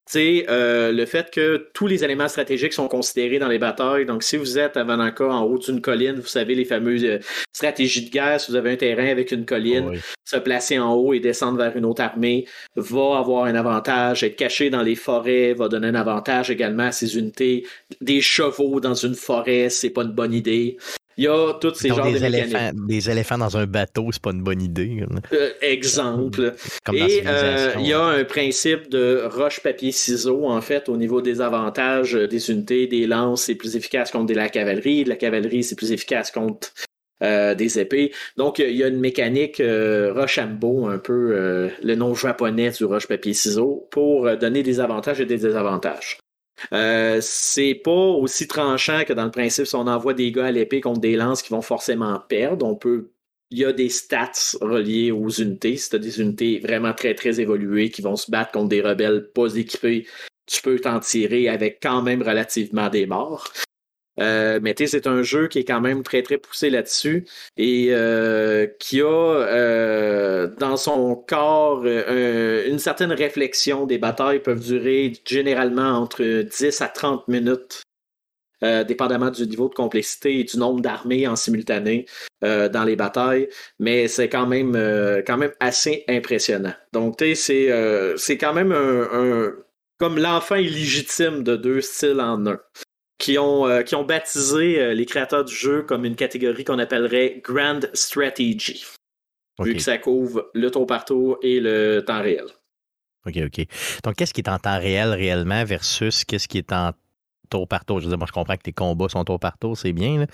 C'est euh, le fait que tous les éléments stratégiques sont considérés dans les batailles. Donc, si vous êtes à Vananka en haut d'une colline, vous savez les fameuses euh, stratégies de guerre. Si vous avez un terrain avec une colline, se placer en haut et descendre vers une autre armée va avoir un avantage. Être caché dans les forêts va donner un avantage également à ces unités. Des chevaux dans une forêt, c'est pas une bonne idée. Il y a tous ces genres des de éléphants, Des éléphants dans un bateau, c'est pas une bonne idée. Euh, exemple. Et euh, il y a un principe de roche-papier-ciseaux, en fait, au niveau des avantages des unités. Des lances, c'est plus efficace contre de la cavalerie. De la cavalerie, c'est plus efficace contre euh, des épées. Donc, il y a une mécanique Rochambeau, un peu le nom japonais du roche-papier-ciseaux, pour donner des avantages et des désavantages. Euh, c'est pas aussi tranchant que dans le principe si on envoie des gars à l'épée contre des lances qui vont forcément perdre. On peut. Il y a des stats reliés aux unités. Si tu des unités vraiment très très évoluées qui vont se battre contre des rebelles pas équipés, tu peux t'en tirer avec quand même relativement des morts. Euh, mais c'est un jeu qui est quand même très très poussé là-dessus et euh, qui a euh, dans son corps une certaine réflexion. Des batailles peuvent durer généralement entre 10 à 30 minutes. dépendamment du niveau de complexité et du nombre d'armées en simultané dans les batailles, mais c'est quand même quand même assez impressionnant. Donc, c'est c'est quand même un comme l'enfant illégitime de deux styles en un qui ont, euh, qui ont baptisé euh, les créateurs du jeu comme une catégorie qu'on appellerait Grand Strategy. Vu que ça couvre le tour par tour et le temps réel. OK, OK. Donc, qu'est-ce qui est en temps réel réellement versus qu'est-ce qui est en tour par tour? Je veux dire, moi, je comprends que tes combats sont tour par tour, c'est bien,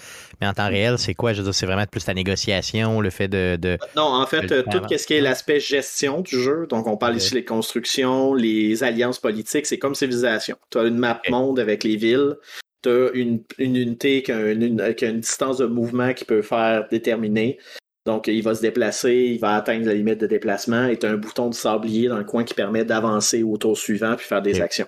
mais en temps réel, c'est quoi? Je veux dire, c'est vraiment plus la négociation, le fait de. non, en fait, tout ce qui est l'aspect gestion du jeu, donc on parle ici des constructions, les alliances politiques, c'est comme civilisation. Tu as une map monde avec les villes, tu as une, unité qui a une, distance de mouvement qui peut faire déterminer. Donc, il va se déplacer, il va atteindre la limite de déplacement et tu as un bouton de sablier dans le coin qui permet d'avancer au tour suivant puis faire des actions.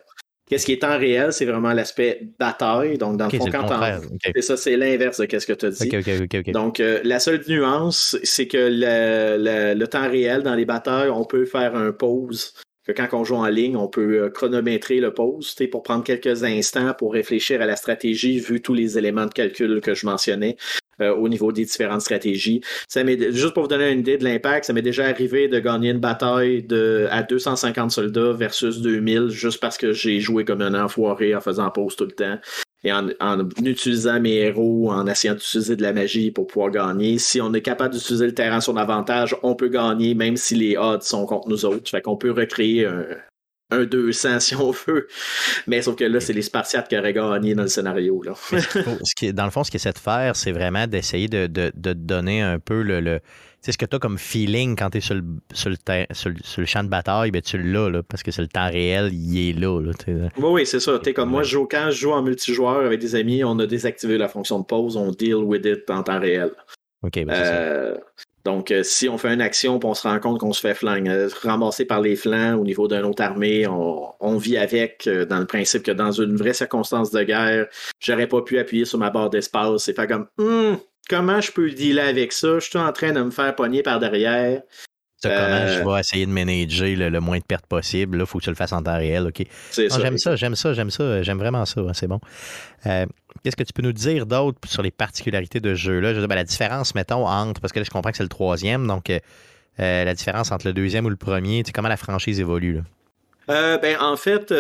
Qu'est-ce qui est en réel, c'est vraiment l'aspect bataille. Donc, dans le fond, quand c'est ça, c'est l'inverse de ce que tu as dit. Donc, euh, la seule nuance, c'est que le, le, temps réel dans les batailles, on peut faire un pause que quand on joue en ligne, on peut euh, chronométrer le pause pour prendre quelques instants pour réfléchir à la stratégie, vu tous les éléments de calcul que je mentionnais. Euh, au niveau des différentes stratégies. Ça juste pour vous donner une idée de l'impact, ça m'est déjà arrivé de gagner une bataille de, à 250 soldats versus 2000 juste parce que j'ai joué comme un enfoiré en faisant pause tout le temps et en, utilisant mes héros, en essayant d'utiliser de la magie pour pouvoir gagner. Si on est capable d'utiliser le terrain sur avantage, on peut gagner même si les odds sont contre nous autres. Fait qu'on peut recréer un, un 200 si on veut. Mais sauf que là, c'est les Spartiates qui auraient gagné dans le scénario. Là. ce qui, dans le fond, ce qu'ils essaie de faire, c'est vraiment d'essayer de, de, de, donner un peu le, le ce que tu as comme feeling quand tu es sur le, sur, le sur, le, champ de bataille, ben tu l'as, là, parce que c'est le temps réel, il est là. là oui, oui, c'est ça. Es comme moi, je quand je joue en multijoueur avec des amis, on a désactivé la fonction de pause, on deal with it en temps réel. OK, ben euh, donc, euh, si on fait une action on se rend compte qu'on se fait flingue, euh, par les flancs au niveau d'une autre armée, on, vit avec dans le principe que dans une vraie circonstance de guerre, j'aurais pas pu appuyer sur ma barre d'espace et faire comme hum, comment je peux dealer avec ça? Je suis en train de me faire pogner par derrière. Comment je vais essayer de manager le, moins de pertes possible. Il faut que tu le fasses en temps réel. OK? J'aime ça, j'aime ça, j'aime ça, j'aime vraiment ça. c'est bon. Qu'est-ce que tu peux nous dire d'autre sur les particularités de ce jeu-là? Je ben, la différence, mettons, entre, parce que là, je comprends que c'est le troisième, donc euh, euh, la différence entre le deuxième ou le premier, comment la franchise évolue? Là? Euh, ben, en fait,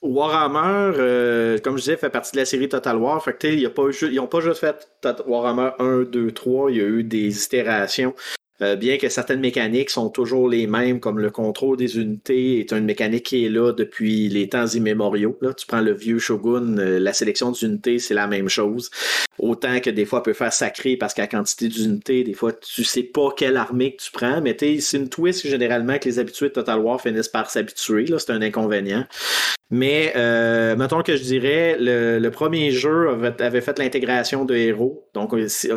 Warhammer, comme je disais, fait partie de la série Total War. Fait que, pas, ils n'ont pas juste fait Warhammer 1, 2, 3. Il y a eu des itérations. Euh, bien que certaines mécaniques sont toujours les mêmes, comme le contrôle des unités est une mécanique qui est là depuis les temps immémoriaux. Là, tu prends le vieux Shogun, euh, la sélection d'unités, c'est la même chose. Autant que des fois, peut faire sacré parce qu'à quantité d'unités, des fois, tu sais pas quelle armée que tu prends, mais c'est une twist généralement que les habitués de Total War finissent par s'habituer. C'est un inconvénient. Mais euh, mettons que je dirais, le, premier jeu avait, fait l'intégration de héros. Donc,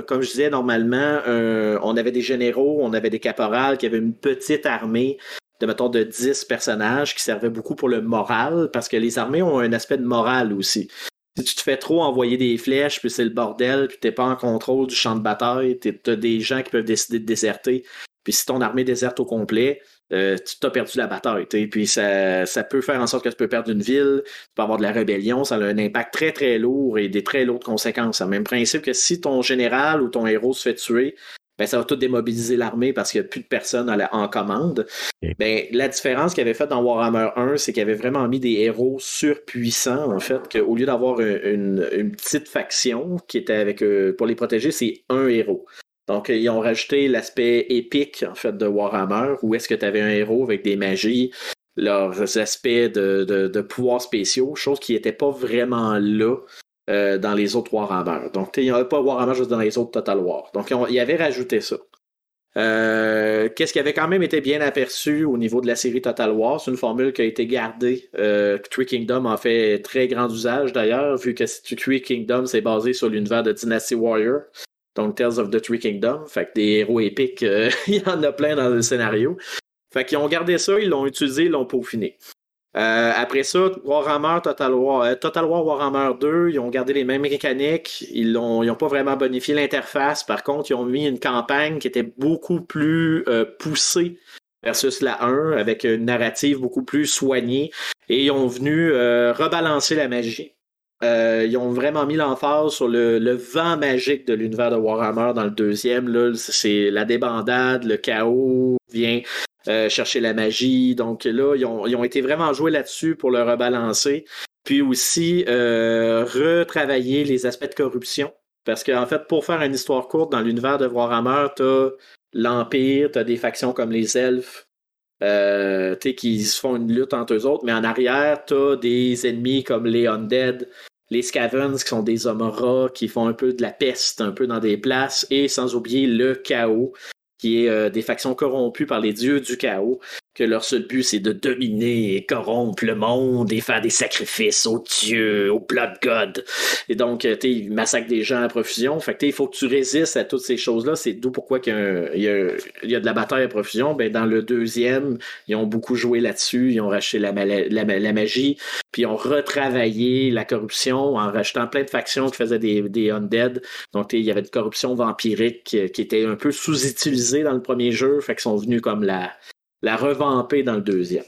comme je disais, normalement, euh, on avait des généraux, on avait des caporales qui avaient une petite armée de, mettons, de 10 personnages qui servaient beaucoup pour le moral, parce que les armées ont un aspect de moral aussi. Si tu te fais trop envoyer des flèches, puis c'est le bordel, puis t'es pas en contrôle du champ de bataille, t'as des gens qui peuvent décider de déserter. Puis si ton armée déserte au complet, euh, tu as perdu la bataille. Puis ça, ça, peut faire en sorte que tu peux perdre une ville, tu peux avoir de la rébellion, ça a un impact très très lourd et des très lourdes conséquences. C'est le même principe que si ton général ou ton héros se fait tuer, ben, ça va tout démobiliser l'armée parce qu'il n'y a plus de personnes en commande. Ben, la différence qu'il avait faite dans Warhammer 1, c'est qu'il avait vraiment mis des héros surpuissants, en fait, qu'au lieu d'avoir une, une, petite faction qui était avec euh, pour les protéger, c'est un héros. Donc, ils ont rajouté l'aspect épique, en fait, de Warhammer, où est-ce que tu avais un héros avec des magies, leurs aspects de, de, pouvoirs spéciaux, chose qui n'était pas vraiment là euh, dans les autres Warhammer. Donc, il n'y avait pas Warhammer juste dans les autres Total War. Donc, ils avaient rajouté ça. Euh, qu'est-ce qui avait quand même été bien aperçu au niveau de la série Total War? C'est une formule qui a été gardée. Euh, Kingdom en fait très grand usage d'ailleurs, vu que Three Kingdom c'est basé sur l'univers de Dynasty Warrior. Donc, Tales of the Three Kingdoms. Fait que des héros épiques, euh, il y en a plein dans le scénario. Fait qu'ils ont gardé ça, ils l'ont utilisé, ils l'ont peaufiné. Euh, après ça, Warhammer, Total War, euh, Total War Warhammer 2, ils ont gardé les mêmes mécaniques. Ils n'ont pas vraiment bonifié l'interface. Par contre, ils ont mis une campagne qui était beaucoup plus euh, poussée versus la 1, avec une narrative beaucoup plus soignée. Et ils ont venu rebalancer la magie. Ils ont vraiment mis l'emphase sur le, vent magique de l'univers de Warhammer dans le deuxième. C'est la débandade, le chaos vient euh, chercher la magie. Donc là, ils ont, été vraiment joués là-dessus pour le rebalancer. Puis aussi euh, retravailler les aspects de corruption. Parce qu'en fait, pour faire une histoire courte dans l'univers de Warhammer, t'as l'Empire, t'as des factions comme les elfes, euh, qui se font une lutte entre eux autres, mais en arrière, t'as des ennemis comme les Undead, les Scavens, qui sont des hommes rats, qui font un peu de la peste, un peu dans des places, et sans oublier le chaos, qui est euh, des factions corrompues par les dieux du chaos, que leur seul but c'est de dominer et corrompre le monde et faire des sacrifices aux dieux, aux blood god. Et donc, euh, ils massacrent des gens à profusion. Fait que il faut que tu résistes à toutes ces choses-là. C'est d'où pourquoi il y, a, de la bataille à profusion. Ben, dans le deuxième, ils ont beaucoup joué là-dessus. Ils ont racheté la, la, magie, puis ils ont retravaillé la corruption en rachetant plein de factions qui faisaient des, des undead. Donc, il y avait une corruption vampirique qui, était un peu sous-utilisée dans le premier jeu. Fait qu'ils sont venus comme la la revamper dans le deuxième.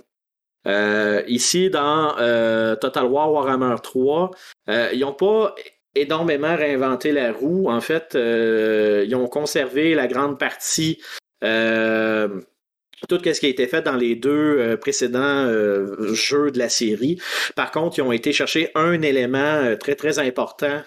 Euh, ici, dans euh, Total War Warhammer 3, euh, ils n'ont pas énormément réinventé la roue. En fait, ils ont conservé la grande partie tout ce qui a été fait dans les deux euh, précédents euh, jeux de la série. Par contre, ils ont été chercher un élément euh, très très important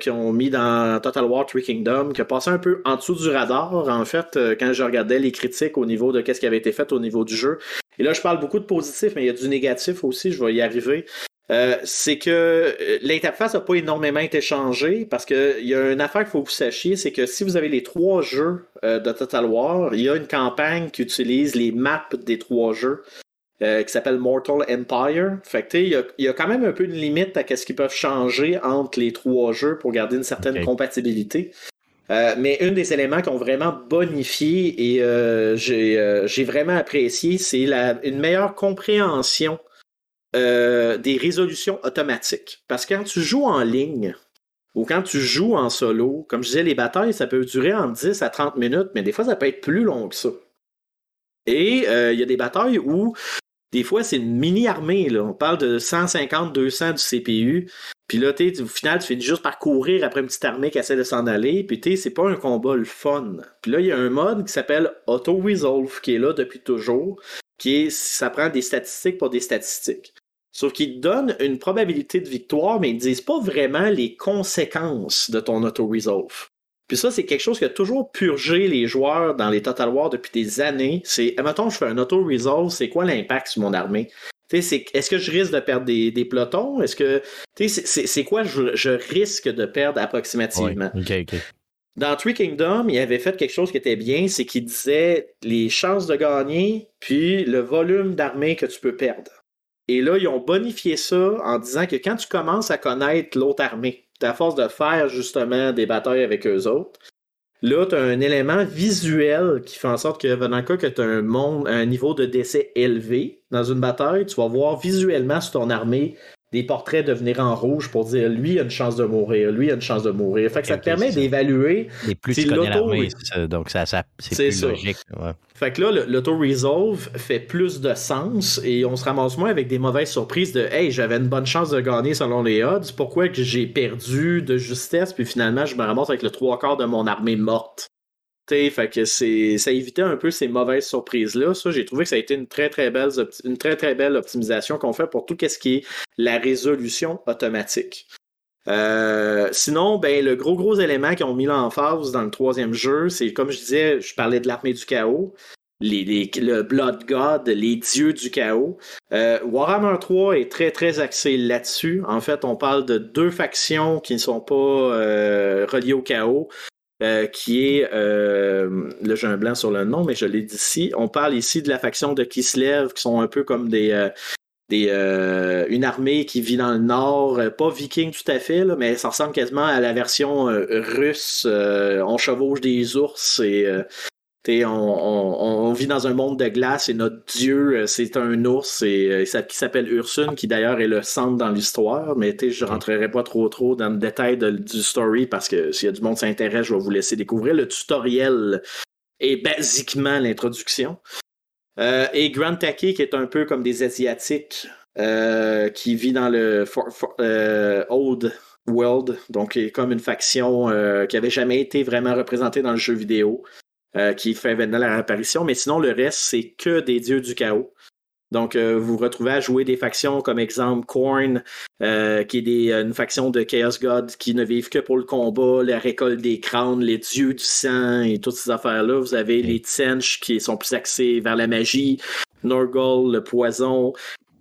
qu'ils ont mis dans Total War Three Kingdom, qui a passé un peu en dessous du radar, en fait, quand je regardais les critiques au niveau de ce qui avait été fait au niveau du jeu. Et là, je parle beaucoup de positif, mais il y a du négatif aussi, je vais y arriver. Euh, c'est que euh, l'interface n'a pas énormément été changée parce qu'il y a une affaire qu'il faut que vous sachiez, c'est que si vous avez les trois jeux euh, de Total War, il y a une campagne qui utilise les maps des trois jeux. qui s'appelle Mortal Empire. Fait que, il, y a, il y a quand même un peu de limite à ce qu'ils peuvent changer entre les trois jeux pour garder une certaine compatibilité. mais un des éléments qui ont vraiment bonifié et j'ai vraiment apprécié, c'est une meilleure compréhension euh, des résolutions automatiques. Parce que quand tu joues en ligne ou quand tu joues en solo, comme je disais, les batailles, ça peut durer entre 10 à 30 minutes, mais des fois, ça peut être plus long que ça. Et euh, il y a des batailles où des fois, c'est une mini-armée. On parle de 150, 200 du CPU. Puis là, au final, tu finis juste par courir après une petite armée qui essaie de s'en aller. Puis c'est pas un combat le fun. Puis là, il y a un mode qui s'appelle Auto Resolve qui est là depuis toujours. Qui ça prend des statistiques pour des statistiques. Sauf qu'ils donnent une probabilité de victoire, mais ils ne disent pas vraiment les conséquences de ton auto-resolve. Puis ça, c'est quelque chose qui a toujours purgé les joueurs dans les Total War depuis des années. C'est, admettons, je fais un auto-resolve, c'est quoi l'impact sur mon armée? est-ce que je risque de perdre des, des pelotons? Est-ce que, c'est, quoi je, risque de perdre approximativement? Dans Three Kingdom, il avait fait quelque chose qui était bien, c'est qu'il disait les chances de gagner, puis le volume d'armée que tu peux perdre. Et là, ils ont bonifié ça en disant que quand tu commences à connaître l'autre armée, à force de faire justement des batailles avec eux autres, là, tu as un élément visuel qui fait en sorte que, dans le cas que tu as un, monde, un niveau de décès élevé dans une bataille, tu vas voir visuellement sur ton armée des portraits devenir en rouge pour dire lui a une chance de mourir, lui a une chance de mourir. Fait que ça te permet d'évaluer. Et plus tu connais l'armée, donc ça, ça c'est plus logique. Fait que là, l'auto-resolve fait plus de sens et on se ramasse moins avec des mauvaises surprises de Hey, j'avais une bonne chance de gagner selon les odds, pourquoi que j'ai perdu de justesse, puis finalement je me ramasse avec le trois quarts de mon armée morte fait que c'est, ça évitait un peu ces mauvaises surprises-là. Ça, j'ai trouvé que ça a été une très, très belle, une très, très belle optimisation qu'on fait pour tout ce qui est la résolution automatique. Euh, sinon, ben, le gros, gros élément qu'ils ont mis là en phase dans le troisième jeu, c'est comme je disais, je parlais de l'armée du chaos. Les, le Blood God, les dieux du chaos. Euh, Warhammer 3 est très très axé là-dessus. En fait, on parle de deux factions qui ne sont pas euh, reliées au chaos. Euh, qui est, euh, là j'ai un blanc sur le nom, mais je l'ai dit ici. On parle ici de la faction de Kislev, qui sont un peu comme des, euh, des une armée qui vit dans le nord, pas viking tout à fait, là, mais ça ressemble quasiment à la version russe. on chevauche des ours et On, on, vit dans un monde de glace et notre dieu, c'est un ours et, qui s'appelle Ursun, qui d'ailleurs est le centre dans l'histoire. Mais je rentrerai pas trop trop dans le détail du story parce que s'il y a du monde qui s'intéresse, je vais vous laisser découvrir. Le tutoriel est basiquement l'introduction. et Grand Taki, qui est un peu comme des Asiatiques, qui vit dans le Old World, donc comme une faction euh, qui avait jamais été vraiment représentée dans le jeu vidéo, euh, qui fait maintenant la réapparition, mais sinon le reste, c'est que des dieux du chaos. Donc, euh, vous vous retrouvez à jouer des factions comme exemple Korn, qui est des, une faction de Chaos God qui ne vivent que pour le combat, la récolte des crânes, les dieux du sang et toutes ces affaires-là. Vous avez les Tsench qui sont plus axés vers la magie, Norgol, le poison,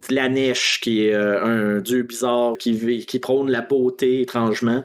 la neige, qui est euh, un dieu bizarre qui, qui prône la beauté étrangement.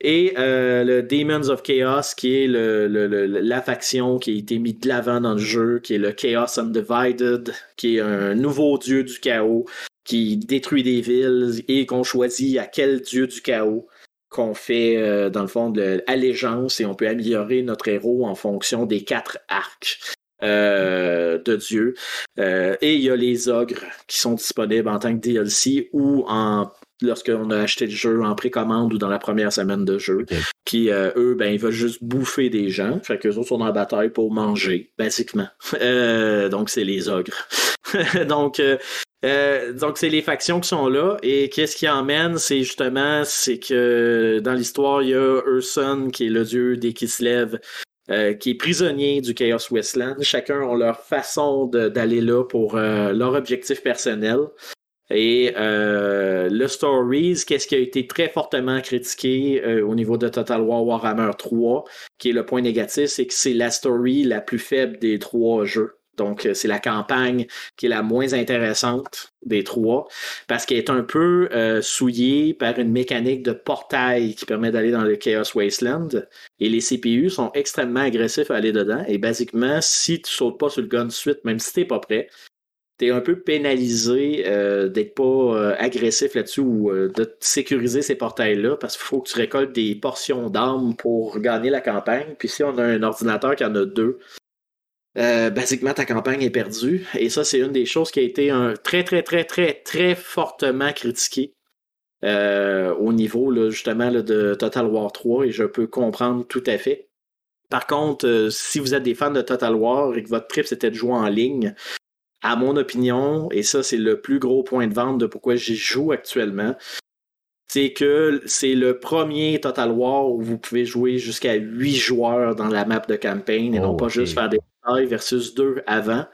Et euh, le Demons of Chaos, qui est le, la faction qui a été mise de l'avant dans le jeu, qui est le Chaos Undivided, qui est un nouveau dieu du chaos, qui détruit des villes et qu'on choisit à quel dieu du chaos qu'on fait, euh, dans le fond, de l'allégeance et on peut améliorer notre héros en fonction des quatre arcs. Euh, de Dieu. Euh, et il y a les ogres qui sont disponibles en tant que DLC ou en lorsqu'on a acheté le jeu en précommande ou dans la première semaine de jeu, qui, euh, eux, ben, ils veulent juste bouffer des gens. Fait qu'eux autres sont dans la bataille pour manger, basiquement. donc, c'est les ogres. donc, donc, c'est les factions qui sont là. Et qu'est-ce qui emmène? C'est justement, c'est que dans l'histoire, il y a Urson, qui est le dieu des qui se lève, euh, qui est prisonnier du Chaos Westland. Chacun a leur façon d'aller là pour euh, leur objectif personnel. Et euh, le Stories, qu'est-ce qui a été très fortement critiqué au niveau de Total War Warhammer 3, qui est le point négatif, c'est que c'est la story la plus faible des trois jeux. Donc, euh, c'est la campagne qui est la moins intéressante des trois, parce qu'elle est un peu euh, souillée par une mécanique de portail qui permet d'aller dans le Chaos Wasteland. Et les CPU sont extrêmement agressifs à aller dedans. Et basiquement, si tu sautes pas sur le gun suite, même si t'es pas prêt, t'es un peu pénalisé euh, d'être pas agressif là-dessus ou de sécuriser ces portails-là, parce qu'il faut que tu récoltes des portions d'armes pour gagner la campagne. Puis si on a un ordinateur qui en a deux, euh, basiquement, ta campagne est perdue. Et ça, c'est une des choses qui a été un, très, très, très, très, très fortement critiquée euh, au niveau justement de Total War 3 et je peux comprendre tout à fait. Par contre, euh, si vous êtes des fans de Total War et que votre trip c'était de jouer en ligne, à mon opinion, et ça c'est le plus gros point de vente de pourquoi j'y joue actuellement, c'est que c'est le premier Total War où vous pouvez jouer jusqu'à 8 joueurs dans la map de campagne et non pas juste faire des versus 2 avant.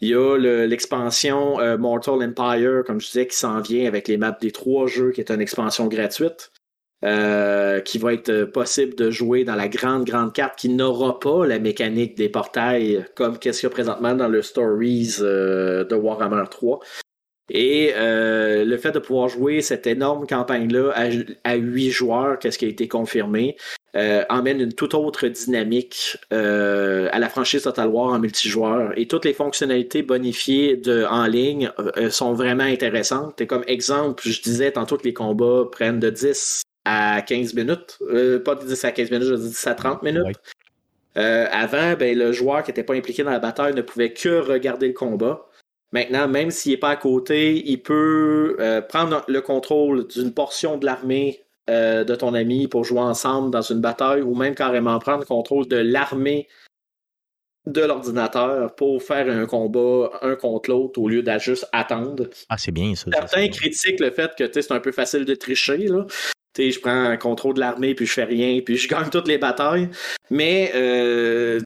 Il y a l'expansion euh, Mortal Empire, comme je disais, qui s'en vient avec les maps des trois jeux, qui est une expansion gratuite, euh, qui va être possible de jouer dans la grande, grande carte, qui n'aura pas la mécanique des portails comme qu'est-ce qu'il y a présentement dans le Stories euh, de Warhammer 3. Et le fait de pouvoir jouer cette énorme campagne-là à, 8 joueurs, qu'est-ce qui a été confirmé, euh, emmène une toute autre dynamique euh, à la franchise Total War en multijoueur. Et toutes les fonctionnalités bonifiées de, en ligne euh, sont vraiment intéressantes. Et comme exemple, je disais tantôt que les combats prennent de 10 à 15 minutes. pas de 10 à 15 minutes, je dis 10 à 30 minutes. avant, ben, le joueur qui n'était pas impliqué dans la bataille ne pouvait que regarder le combat. Maintenant, même s'il n'est pas à côté, il peut prendre le contrôle d'une portion de l'armée euh, de ton ami pour jouer ensemble dans une bataille ou même carrément prendre contrôle de l'armée de l'ordinateur pour faire un combat un contre l'autre au lieu d'à juste attendre. Ah, c'est bien ça. Certains critiquent le fait que c'est un peu facile de tricher. Là. Je prends un contrôle de l'armée, puis je fais rien, puis je gagne toutes les batailles. Mais euh,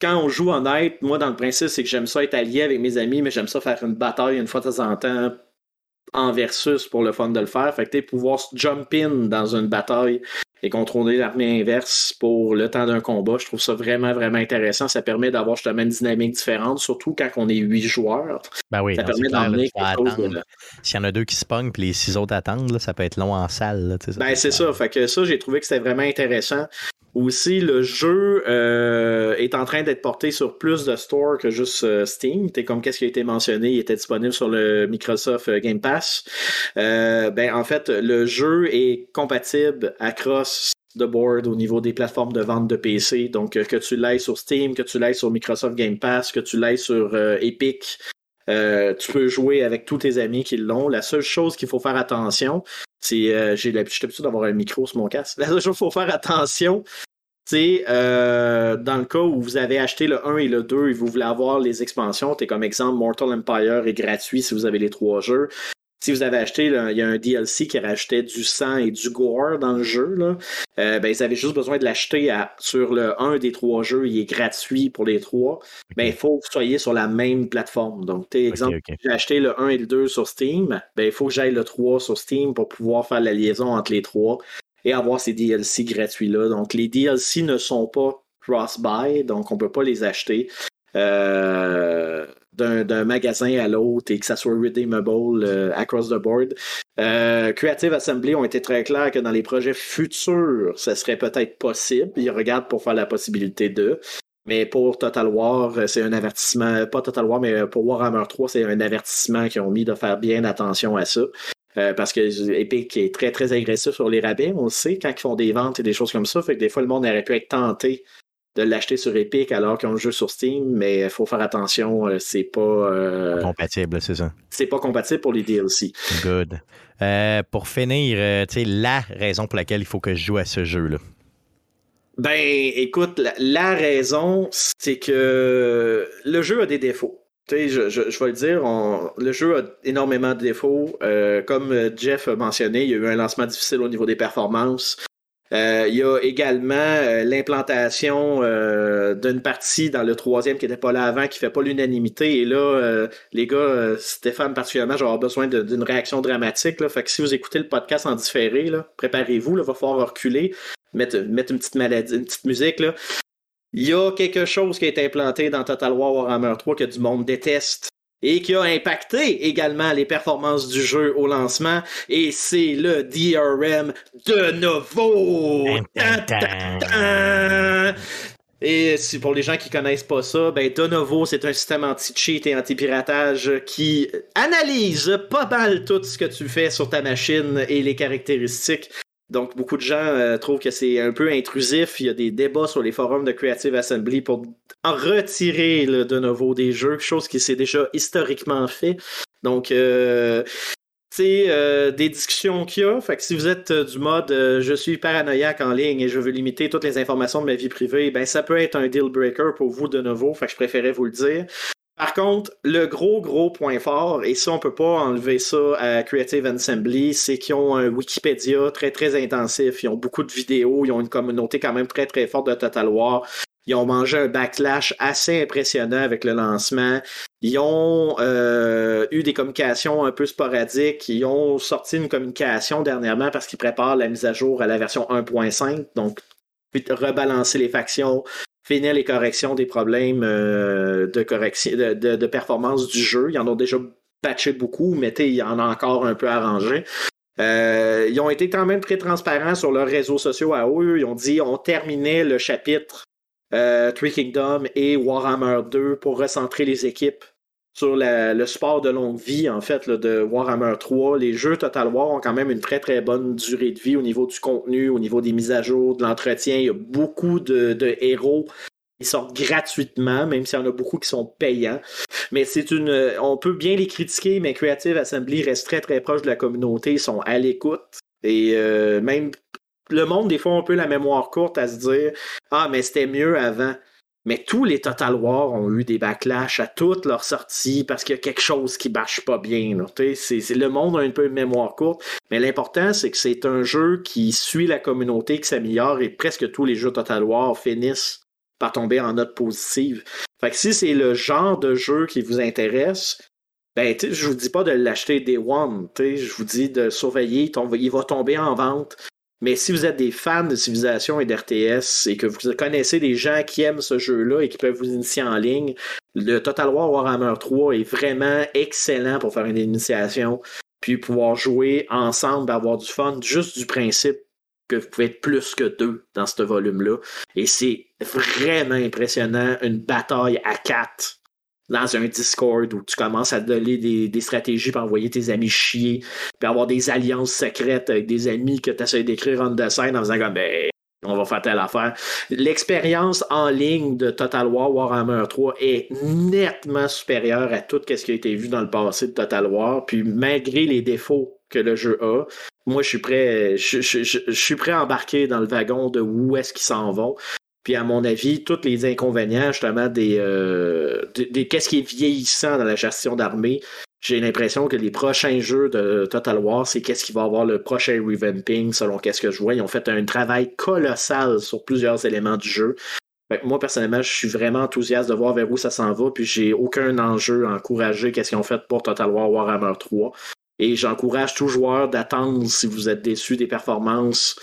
quand on joue honnête, moi, dans le principe, c'est que j'aime ça être allié avec mes amis, mais j'aime ça faire une bataille une fois de temps en temps en versus pour le fun de le faire. Fait que pouvoir jump in dans une bataille et contrôler l'armée inverse pour le temps d'un combat, je trouve ça vraiment, vraiment intéressant. Ça permet d'avoir justement une dynamique différente, surtout quand on est huit joueurs. Ben oui, ça permet d'emmener quelque chose S'il y en a deux qui se pognent puis les six autres attendent, ça peut être long en salle. ben c'est ça. Fait que ça, j'ai trouvé que c'était vraiment intéressant. Aussi, le jeu euh, est en train d'être porté sur plus de stores que juste euh, Steam. T'es comme qu'est-ce qui a été mentionné, il était disponible sur le Microsoft euh, Game Pass. ben en fait, le jeu est compatible across the board au niveau des plateformes de vente de PC. Donc, que tu l'ailles sur Steam, que tu l'ailles sur Microsoft Game Pass, que tu l'ailles sur Epic, tu peux jouer avec tous tes amis qui l'ont. La seule chose qu'il faut faire attention, c'est j'ai l'habitude d'avoir un micro sur mon casque. La seule chose qu'il faut faire attention, c'est euh, dans le cas où vous avez acheté le 1 et le 2 et vous voulez avoir les expansions, t'es comme exemple Mortal Empire est gratuit si vous avez les trois jeux. Si vous avez acheté, il y a un DLC qui rajoutait du sang et du gore dans le jeu, là, euh, ben, ils avaient juste besoin de l'acheter sur le 1 des trois jeux, il est gratuit pour les trois. Ben, il faut que vous soyez sur la même plateforme. Donc, okay, exemple, j'ai acheté le 1 et le 2 sur Steam, ben, il faut que j'aille le 3 sur Steam pour pouvoir faire la liaison entre les trois et avoir ces DLC gratuits-là. Donc, les DLC ne sont pas cross-buy, donc on ne peut pas les acheter. Euh, d'un magasin à l'autre et que ça soit redeemable euh, across the board. Euh, Creative Assembly ont été très clairs que dans les projets futurs, ce serait peut-être possible. Ils regardent pour faire la possibilité de. Mais pour Total War, c'est un avertissement, pas Total War, mais pour Warhammer 3, c'est un avertissement qu'ils ont mis de faire bien attention à ça. Euh, parce que Epic est très, très agressif sur les rabais, on le sait, quand ils font des ventes et des choses comme ça. Fait que des fois, le monde aurait pu être tenté de l'acheter sur Epic alors qu'ils ont le jeu sur Steam, mais il faut faire attention, euh, c'est pas. Euh, compatible, c'est ça. C'est pas compatible pour les DLC. Good. pour finir, tu sais, la raison pour laquelle il faut que je joue à ce jeu-là. Ben, écoute, la raison, c'est que le jeu a des défauts je, je, je, vais le dire, le jeu a énormément de défauts. Euh, comme Jeff a mentionné, il y a eu un lancement difficile au niveau des performances. Euh, il y a également euh, l'implantation d'une partie dans le troisième qui n'était pas là avant, qui fait pas l'unanimité. Et là, les gars, Stéphane particulièrement, j'aurai besoin d'une réaction dramatique. Fait que si vous écoutez le podcast en différé, préparez-vous, il va falloir reculer, mettre, mettre une petite maladie, une petite musique. Il y a quelque chose qui été implanté dans Total War Warhammer 3 que du monde déteste et qui a impacté également les performances du jeu au lancement, et c'est le DRM de nouveau. Et si pour les gens qui connaissent pas ça, ben de nouveau, c'est un système anti-cheat et anti-piratage qui analyse pas mal tout ce que tu fais sur ta machine et les caractéristiques donc, beaucoup de gens euh, trouvent que c'est un peu intrusif. Il y a des débats sur les forums de Creative Assembly pour retirer de nouveau des jeux, chose qui s'est déjà historiquement fait. Donc, euh, c'est euh, des discussions qu'il y a. Fait que si vous êtes du mode je suis paranoïaque en ligne et je veux limiter toutes les informations de ma vie privée, ben ça peut être un deal breaker pour vous de nouveau. Fait que je préférais vous le dire. Par contre, le gros, gros point fort, et ça, on peut pas enlever ça à Creative Assembly, c'est qu'ils ont un Wikipédia très, très intensif. Ils ont beaucoup de vidéos, ils ont une communauté quand même très, très forte de Total War. Ils ont mangé un backlash assez impressionnant avec le lancement. Ils ont euh, eu des communications un peu sporadiques. Ils ont sorti une communication dernièrement parce qu'ils préparent la mise à jour à la version 1.5. Donc, rebalancer les factions, finir les corrections des problèmes euh, de, correction, de, performance du jeu. Ils en ont déjà patché beaucoup, mais il y en a encore un peu arrangé. Euh, ils ont été quand même très transparents sur leurs réseaux sociaux à eux. Ils ont dit on terminait le chapitre Three Kingdom et Warhammer 2 pour recentrer les équipes sur le sport de longue vie, en fait, de Warhammer 3. Les jeux Total War ont quand même une très très bonne durée de vie au niveau du contenu, au niveau des mises à jour, de l'entretien. Il y a beaucoup de, héros qui sortent gratuitement, même s'il y en a beaucoup qui sont payants. Mais c'est une. On peut bien les critiquer, mais Creative Assembly reste très très proche de la communauté. Ils sont à l'écoute. Et euh, même le monde, des fois, un peu la mémoire courte à se dire Ah, mais c'était mieux avant. Mais tous les Total War ont eu des backlash à toutes leurs sorties parce qu'il y a quelque chose qui bâche pas bien. C'est, le monde a un peu une mémoire courte. Mais l'important, c'est que c'est un jeu qui suit la communauté, qui s'améliore et presque tous les jeux Total War finissent par tomber en note positive. Fait que si c'est le genre de jeu qui vous intéresse, ben, je vous dis pas de l'acheter des One. Je vous dis de surveiller. Il va tomber en vente. Mais si vous êtes des fans de civilisation et d'RTS et que vous connaissez des gens qui aiment ce jeu-là et qui peuvent vous initier en ligne, le Total War Warhammer 3 est vraiment excellent pour faire une initiation, puis pouvoir jouer ensemble, avoir du fun, juste du principe que vous pouvez être plus que deux dans ce volume-là. Et c'est vraiment impressionnant, une bataille à quatre dans un Discord où tu commences à donner des, stratégies pour envoyer tes amis chier, puis avoir des alliances secrètes avec des amis que tu essaies d'écrire en dessin en faisant comme ben on va faire telle affaire. L'expérience en ligne de Total War Warhammer 3 est nettement supérieure à tout ce qui a été vu dans le passé de Total War. Puis malgré les défauts que le jeu a, moi je suis prêt, je, suis prêt à embarquer dans le wagon de où est-ce qu'ils s'en vont. Puis à mon avis, tous les inconvénients justement des, euh, des qu'est-ce qui est vieillissant dans la gestion d'armée, j'ai l'impression que les prochains jeux de Total War, c'est qu'est-ce qui va avoir le prochain revamping, selon qu'est-ce que je vois. Ils ont fait un travail colossal sur plusieurs éléments du jeu. moi, personnellement, je suis vraiment enthousiaste de voir vers où ça s'en va, puis j'ai aucun enjeu à encourager qu'est-ce qu'ils ont fait pour Total War Warhammer 3. Et j'encourage tout joueur d'attendre, si vous êtes déçu des performances,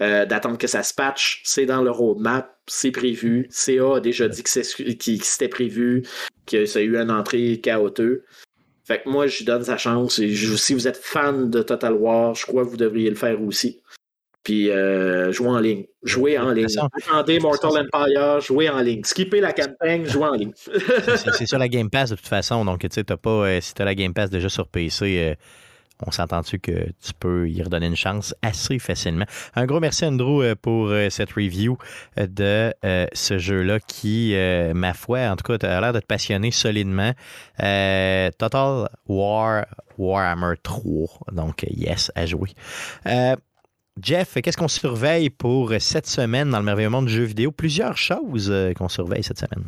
euh, d'attendre que ça se patch. C'est dans le roadmap, c'est prévu. CA a déjà dit que c'était prévu, que ça a eu une entrée chaotique. Fait que moi, je donne sa chance. Et si vous êtes fan de Total War, je crois que vous devriez le faire aussi. Puis euh, jouer en ligne. Jouer en ligne. Attendez Mortal Empire, jouer en ligne. Skipper la campagne, jouer en ligne. c'est sur la Game Pass de toute façon. Donc, tu sais, pas, euh, si tu as la Game Pass déjà sur PC, euh, on s'entend-tu que tu peux y redonner une chance assez facilement? Un gros merci, Andrew, euh, pour euh, cette review euh, de ce jeu-là qui, ma foi, en tout cas, a l'air de te passionner solidement. Total War Warhammer 3. Donc, yes, à jouer. Jeff, qu'est-ce qu'on surveille pour cette semaine dans le merveilleux monde du jeu vidéo? Plusieurs choses qu'on surveille cette semaine.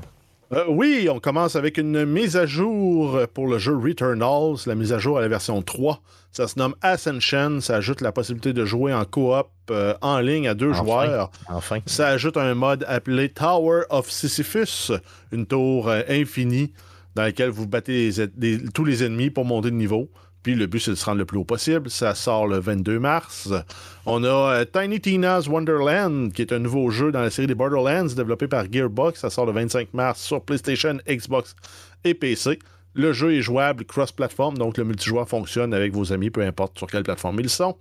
Euh, oui, on commence avec une mise à jour pour le jeu Returnals, la mise à jour à la version 3. Ça se nomme Ascension. Ça ajoute la possibilité de jouer en coop euh, en ligne à deux joueurs. Enfin. Ça ajoute un mode appelé Tower of Sisyphus, une tour euh, infinie dans laquelle vous battez tous les ennemis pour monter de niveau. Puis le but, c'est de se rendre le plus haut possible. Ça sort le 22 mars. On a euh, Tiny Tina's Wonderland, qui est un nouveau jeu dans la série des Borderlands, développé par Gearbox. Ça sort le 25 mars sur PlayStation, Xbox et PC. Le jeu est jouable cross-platform, donc le multijoueur fonctionne avec vos amis, peu importe sur quelle plateforme ils sont.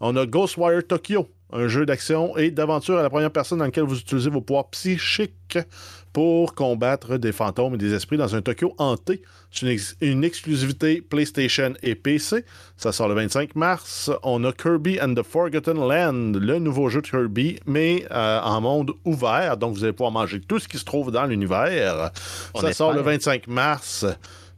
On a Ghostwire Tokyo, un jeu d'action et d'aventure à la première personne dans lequel vous utilisez vos pouvoirs psychiques pour combattre des fantômes et des esprits dans un Tokyo hanté. C'est une, exclusivité PlayStation et PC. Ça sort le 25 mars. On a Kirby and the Forgotten Land, le nouveau jeu de Kirby, mais euh, en monde ouvert. Donc, vous allez pouvoir manger tout ce qui se trouve dans l'univers. Ça sort le 25 mars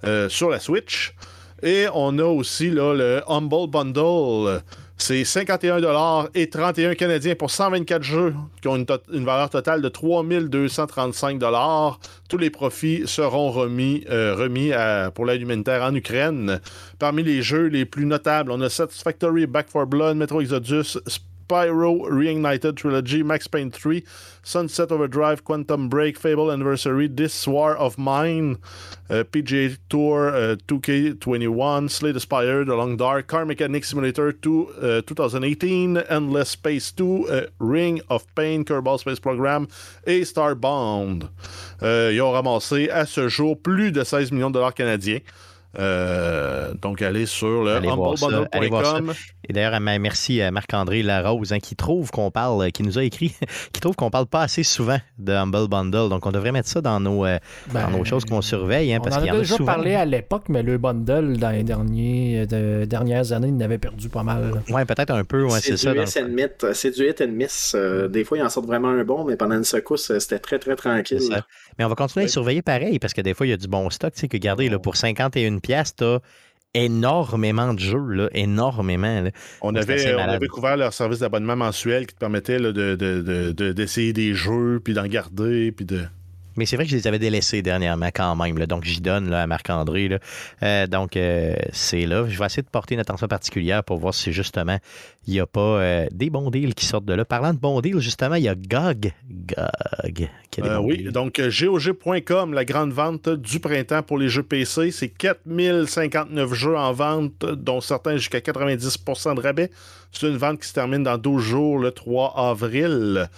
euh, sur la Switch. Et on a aussi là, le Humble Bundle c'est 51 et 31 Canadiens pour 124 jeux qui ont une, valeur totale de 3235 Tous les profits seront remis, euh, pour l'aide humanitaire en Ukraine. Parmi les jeux les plus notables, on a Satisfactory, Back for Blood, Metro Exodus, Spyro Reignited Trilogy, Max Payne 3, Sunset Overdrive, Quantum Break, Fable Anniversary, This War of Mine, uh, PGA Tour uh, 2K21, Slay the Spire, The Long Dark, Car Mechanic Simulator 2, uh, 2018, Endless Space 2, uh, Ring of Pain, Kerbal Space Program et Starbound. Euh, ils ont ramassé à ce jour plus de 16 millions de dollars canadiens. Euh, donc, allez sur le humblebundle.com. Et d'ailleurs, merci à Marc-André Larose hein, qui trouve qu'on parle, qui nous a écrit, qui trouve qu'on parle pas assez souvent de Humble Bundle. Donc, on devrait mettre ça dans nos, euh, dans nos ben, choses qu'on surveille. Hein, parce on en a déjà parlé à l'époque, mais le bundle, dans les derniers, de, dernières années, il n'avait perdu pas mal. Oui, peut-être un peu. Ouais, c'est ça. C'est du hit and miss. Euh, des fois, il en sort vraiment un bon, mais pendant une secousse, c'était très, très tranquille. Mais on va continuer à surveiller pareil parce que des fois, il y a du bon stock. Tu sais, que garder là, pour 51 pièces, tu énormément de jeux, là, énormément. On, avait, on avait couvert leur service d'abonnement mensuel qui te permettait d'essayer de, de, des jeux, puis d'en garder, puis de... Mais c'est vrai que je les avais délaissés dernièrement quand même. Donc, j'y donne là, à Marc-André. Euh, donc, euh, c'est là. Je vais essayer de porter une attention particulière pour voir si justement il n'y a pas euh, des bons deals qui sortent de là. Parlant de bons deals, justement, il y a GOG. GOG. oui, donc GOG.com, la grande vente du printemps pour les jeux PC. C'est 4059 jeux en vente, dont certains jusqu'à 90% de rabais. C'est une vente qui se termine dans 12 jours, le 3 avril.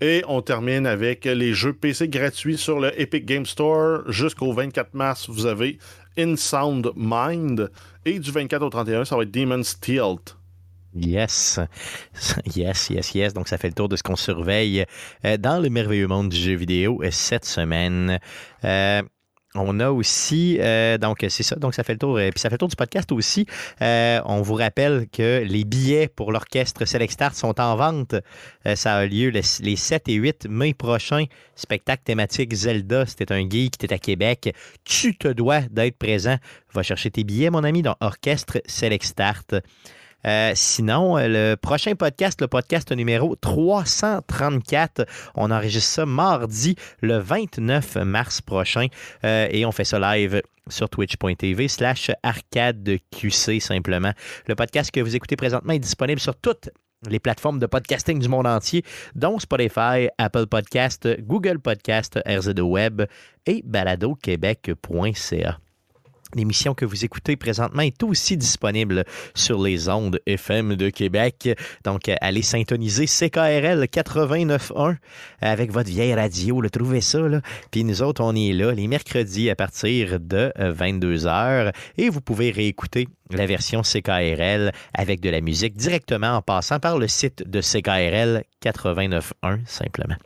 Et on termine avec les jeux PC gratuits sur le Epic Game Store. Jusqu'au 24 mars, vous avez In Sound Mind. Et du 24 au 31, ça va être Demon's Tilt. Yes. Yes, yes, yes. Donc, ça fait le tour de ce qu'on surveille euh, dans le merveilleux monde du jeu vidéo euh, cette semaine. Euh, on a aussi, euh, donc c'est ça, donc ça fait le tour, puis ça fait le tour du podcast aussi. on vous rappelle que les billets pour l'orchestre Select Start sont en vente. ça a lieu les, 7 et 8 mai prochains. Spectacle thématique Zelda. C'était un geek, t'es à Québec. Tu te dois d'être présent. Va chercher tes billets, mon ami, dans Orchestre Select Start. Euh, sinon, euh, le prochain podcast, le podcast numéro 334, on enregistre ça mardi, le 29 mars prochain, euh, et on fait ça live sur twitch.tv slash arcadeqc simplement. Le podcast que vous écoutez présentement est disponible sur toutes les plateformes de podcasting du monde entier, dont Spotify, Apple Podcast, Google Podcast, RZO Web et baladoquebec.ca. L'émission que vous écoutez présentement est aussi disponible sur les ondes FM de Québec. Donc, allez syntoniser CKRL 89.1 avec votre vieille radio. Le trouvez ça, là. Puis nous autres, on est là les mercredis à partir de 22h. Et vous pouvez réécouter la version CKRL avec de la musique directement en passant par le site de CKRL 89.1 simplement.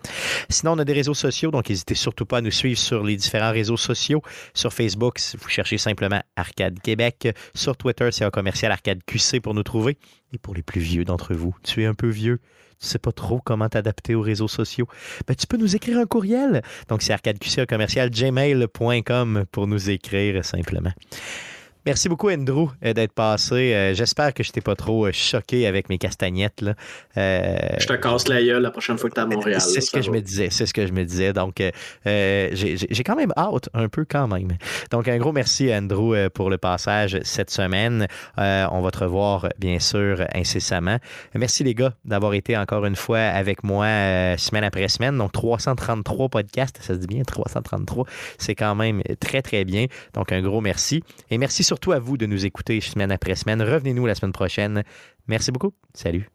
Sinon, on a des réseaux sociaux, donc n'hésitez surtout pas à nous suivre sur les différents réseaux sociaux. Sur Facebook, vous cherchez simplement Arcade Québec. Sur Twitter, c'est un commercial Arcade QC pour nous trouver. Et pour les plus vieux d'entre vous, tu es un peu vieux, tu sais pas trop comment t'adapter aux réseaux sociaux, ben, tu peux nous écrire un courriel. Donc, c'est arcadeqc commercial gmail.com pour nous écrire simplement. Merci beaucoup, Andrew, euh, d'être passé. Euh, j'espère que je t'ai pas trop euh, choqué avec mes castagnettes. Là. je te casse la gueule la prochaine fois que tu es à Montréal. C'est ce que je me disais. C'est ce que je me disais. Donc, j'ai quand même hâte, un peu quand même. Donc, un gros merci, Andrew, pour le passage cette semaine. on va te revoir, bien sûr, incessamment. Merci, les gars, d'avoir été encore une fois avec moi semaine après semaine. Donc, 333 podcasts. Ça se dit bien, 333. C'est quand même très, très bien. Donc, un gros merci. Et merci surtout surtout à vous de nous écouter semaine après semaine. Revenez-nous la semaine prochaine. Merci beaucoup. Salut.